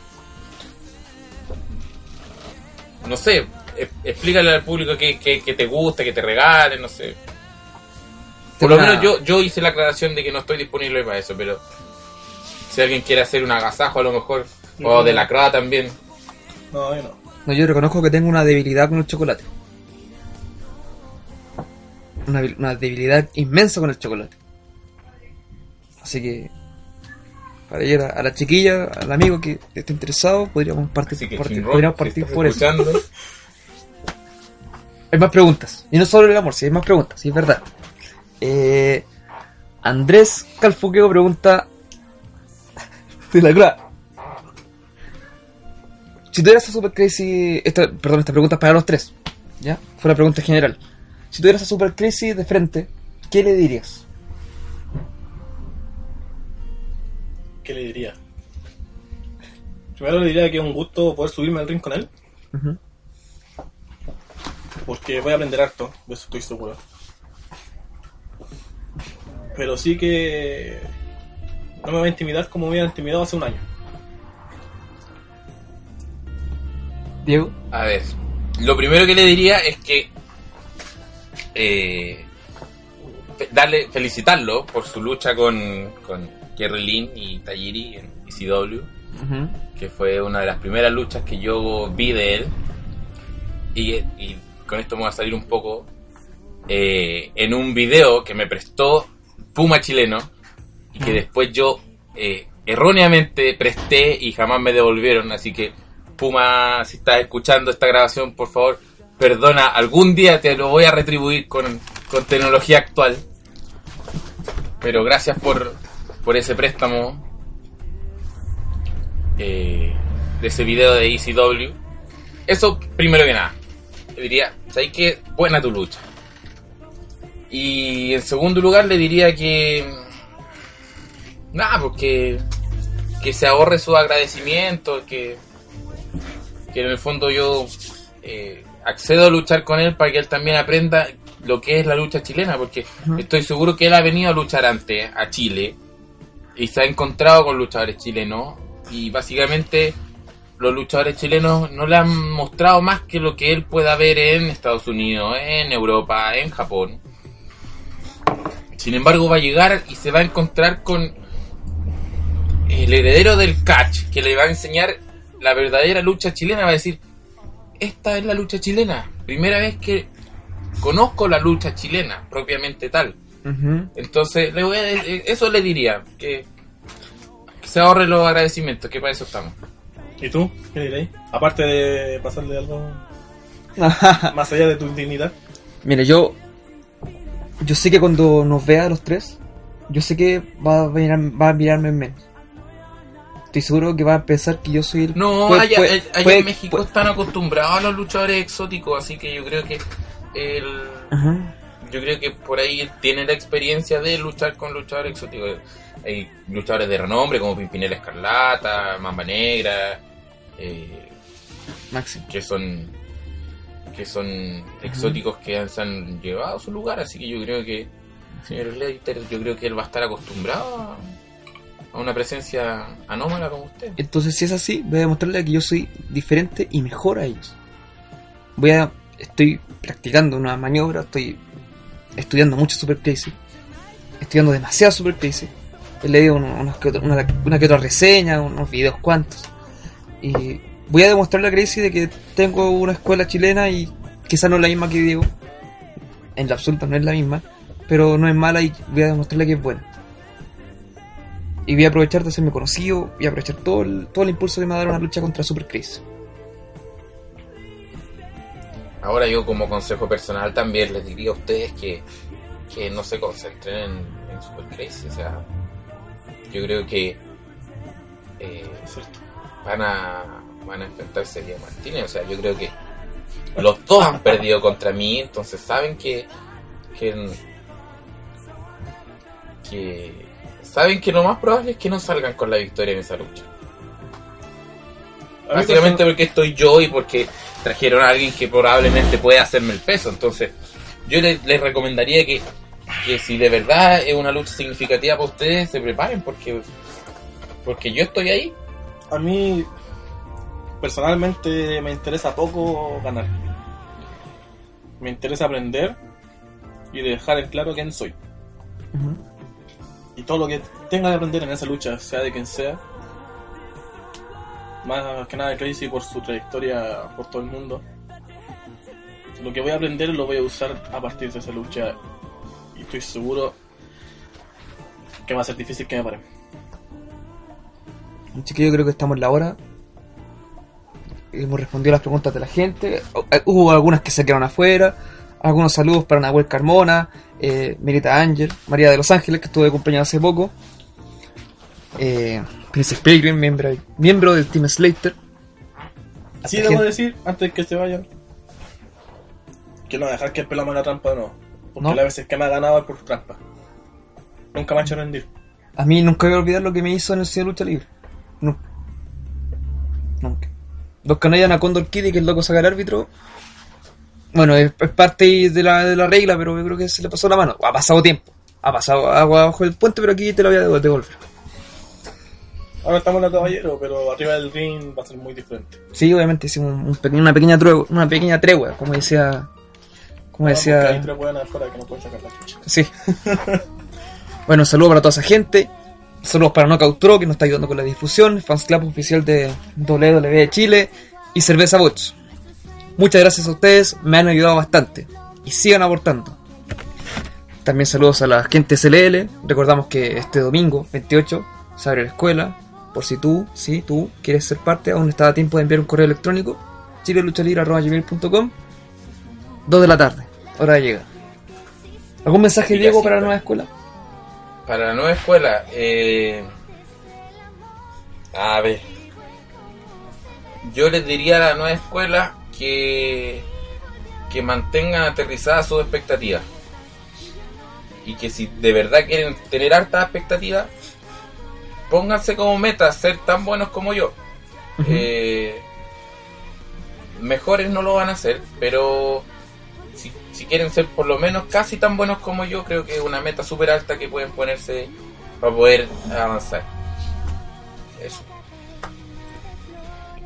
No sé, e- explícale al público que, que, que te gusta, que te regalen, no sé. Por lo menos yo, yo hice la aclaración de que no estoy disponible para eso, pero si alguien quiere hacer un agasajo a lo mejor, o de la croa también, No, yo no. No, yo reconozco que tengo una debilidad con el chocolate. Una, una debilidad inmensa con el chocolate. Así que, para ir a, a la chiquilla, al amigo que esté interesado, podríamos partir, que podríamos partir por eso. Hay más preguntas. Y no solo el amor, si hay más preguntas, si es verdad. Eh, Andrés Calfuqueo pregunta. De la cra. Si tuvieras a Super Crazy. Esta, perdón, esta pregunta es para los tres. ¿Ya? Fue una pregunta general. Si tuvieras a Super Crazy de frente, ¿qué le dirías? ¿Qué le diría? Primero le diría que es un gusto poder subirme al ring con él. Porque voy a aprender harto, de eso estoy seguro. Pero sí que no me va a intimidar como me había intimidado hace un año. Diego. A ver, lo primero que le diría es que eh, fe- darle, felicitarlo por su lucha con, con Jerry Lynn y Tajiri en ECW, que fue una de las primeras luchas que yo vi de él. Y, y con esto me voy a salir un poco. eh, en un video que me prestó Puma chileno y que después yo eh, erróneamente presté y jamás me devolvieron. Así que Puma, si estás escuchando esta grabación, por favor, perdona, algún día te lo voy a retribuir con, con tecnología actual. Pero gracias por, por ese préstamo eh, de ese video de ECW. Eso primero que nada. Le diría, ¿sabes qué? Buena tu lucha. Y en segundo lugar le diría que... Nada, porque que se ahorre su agradecimiento, que, que en el fondo yo eh, accedo a luchar con él para que él también aprenda lo que es la lucha chilena, porque estoy seguro que él ha venido a luchar antes a Chile y se ha encontrado con luchadores chilenos y básicamente los luchadores chilenos no le han mostrado más que lo que él pueda ver en Estados Unidos, en Europa, en Japón. Sin embargo, va a llegar y se va a encontrar con el heredero del catch, que le va a enseñar la verdadera lucha chilena. Va a decir, esta es la lucha chilena. Primera vez que conozco la lucha chilena, propiamente tal. Entonces, le voy a de- eso le diría, que, que se ahorre los agradecimientos, que para eso estamos. ¿Y tú? ¿Qué diréis? Aparte de pasarle algo más allá de tu dignidad. Mira, yo. Yo sé que cuando nos vea a los tres, yo sé que va a, mirar, va a mirarme en menos. Estoy seguro que va a pensar que yo soy el. No, puede- allá, puede- allá puede- en México puede- están acostumbrados a los luchadores exóticos, así que yo creo que el, Ajá. Yo creo que por ahí tiene la experiencia de luchar con luchadores exóticos. Hay luchadores de renombre como Pimpinela Escarlata, Mamba Negra, eh, que son que son exóticos que han, se han llevado a su lugar, así que yo creo que señor Slater, yo creo que él va a estar acostumbrado a, a una presencia anómala como usted. Entonces, si es así, voy a demostrarle que yo soy diferente y mejor a ellos. Voy a. Estoy practicando una maniobra, estoy estudiando mucho Super Crazy. Estudiando demasiado Super Crazy. He leído uno- unos que una, una que otra reseña, unos videos cuantos. Y voy a demostrarle a Crazy de que tengo una escuela chilena y quizá no es la misma que Diego. En la absoluta no es la misma. Pero no es mala y voy a demostrarle que es buena. Y voy a aprovechar de hacerme conocido, voy a aprovechar todo el, todo el impulso que me va a dar una lucha contra Super Chris. Ahora yo como consejo personal también les diría a ustedes que, que no se concentren en, en Super Crazy. O sea, yo creo que eh, van a van a enfrentarse a Martínez. O sea, yo creo que los dos han perdido contra mí, entonces saben que que, que saben que lo más probable es que no salgan con la victoria en esa lucha. Básicamente porque estoy yo y porque trajeron a alguien que probablemente pueda hacerme el peso. Entonces, yo les, les recomendaría que, que si de verdad es una lucha significativa para ustedes, se preparen porque, porque yo estoy ahí. a mí personalmente me interesa poco ganar. Me interesa aprender y dejar en claro quién soy. Y todo lo que tenga que aprender en esa lucha, sea de quien sea, más que nada de Crazy por su trayectoria por todo el mundo, lo que voy a aprender lo voy a usar a partir de esa lucha y estoy seguro que va a ser difícil que me paren. Así yo creo que estamos en la hora. Hemos respondido las preguntas de la gente. Eh, Hubo algunas que se quedaron afuera. Algunos saludos para Nahuel Carmona, eh, Merita Ángel, María de los Ángeles, que estuvo de cumpleaños hace poco. Eh, Princess Pilgrim, miembro, miembro del Team Slater. Así debo decir, antes que se vayan, que no dejar que el pelamo la trampa nuevo. Porque ¿No? las veces que me ha ganado es por trampa. Nunca me ha hecho rendir. A mí nunca voy a olvidar lo que me hizo en el cine de lucha libre. Nunca. Nunca. Los no hayan a Condor Kitty, que el loco saca el árbitro. Bueno, es, es parte de la, de la regla, pero yo creo que se le pasó la mano. Ha pasado tiempo. Ha pasado agua bajo el puente, pero aquí te lo voy a devol- devolver. Ahora estamos en la caballero, pero arriba del ring va a ser muy diferente. Sí, obviamente hicimos un, un pequeño- una pequeña tregua, una pequeña tregua, como decía. Como porque hay decía. tres buenas afuera que no pueden sacar la chucha. Sí. bueno, un saludo para toda esa gente. Saludos para Knockout Pro, que nos está ayudando con la difusión. Fans Club oficial de WWE Chile. Y Cerveza Bots. Muchas gracias a ustedes, me han ayudado bastante. Y sigan aportando. También saludos a la gente SLL. Recordamos que este domingo, 28, se abre la escuela. Por si tú, si tú quieres ser parte, aún está a tiempo de enviar un correo electrónico. chileluchalibre.com 2 de la tarde, hora de llegar. ¿Algún mensaje, Diego, para la nueva escuela? Para la nueva escuela, eh, a ver, yo les diría a la nueva escuela que, que mantengan aterrizadas sus expectativas. Y que si de verdad quieren tener hartas expectativas, pónganse como meta ser tan buenos como yo. Eh, mejores no lo van a hacer, pero si, si quieren ser por lo menos casi tan buenos como yo, creo que es una meta súper alta que pueden ponerse para poder avanzar. Eso.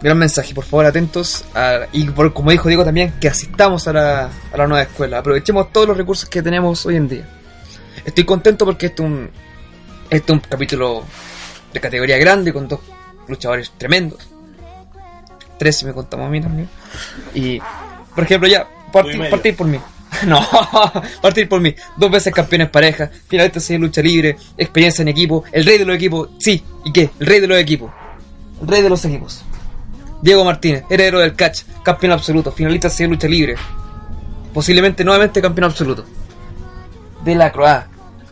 Gran mensaje, por favor, atentos. a- y por, como dijo Diego también, que asistamos a la, a la nueva escuela. Aprovechemos todos los recursos que tenemos hoy en día. Estoy contento porque este es un, este es un capítulo de categoría grande con dos luchadores tremendos. Tres si me contamos a mí también. Y, por ejemplo, ya, partir, partir por mí. No, partir por mí. Dos veces campeones pareja, finalmente de lucha libre, experiencia en equipo, el rey de los equipos. Sí, ¿y qué? El rey de los equipos. El rey de los equipos. Diego Martínez, heredero del catch, campeón absoluto, finalista de lucha libre. Posiblemente nuevamente campeón absoluto. De la Croix.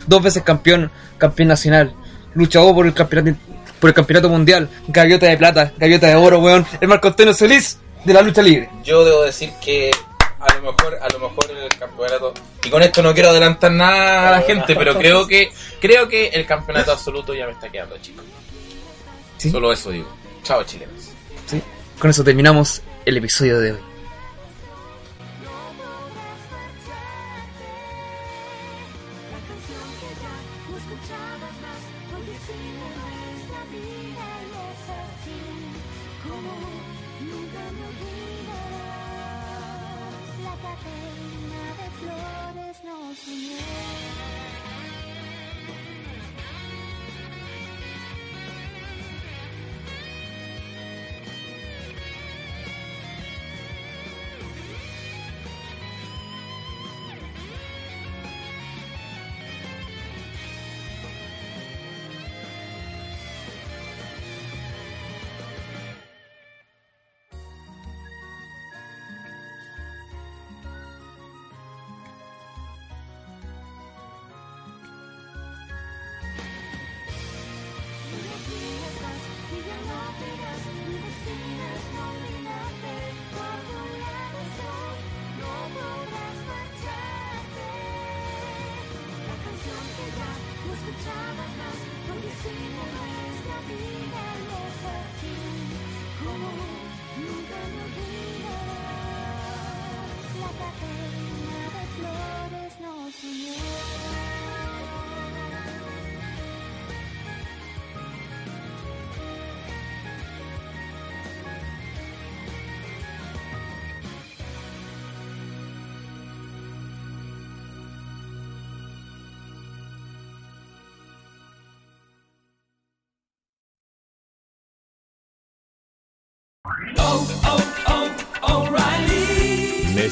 Dos veces campeón, campeón nacional. Luchador por el campeonato, por el campeonato mundial. Gaviota de plata, gaviota de oro, weón. El Marco Antonio Solís de la lucha libre. Yo debo decir que a lo mejor, a lo mejor el campeonato, y con esto no quiero adelantar nada a la gente, pero creo que, creo que el campeonato absoluto ya me está quedando chico. ¿Sí? Solo eso digo. Chao chilenos. ¿Sí? Con eso terminamos el episodio de hoy.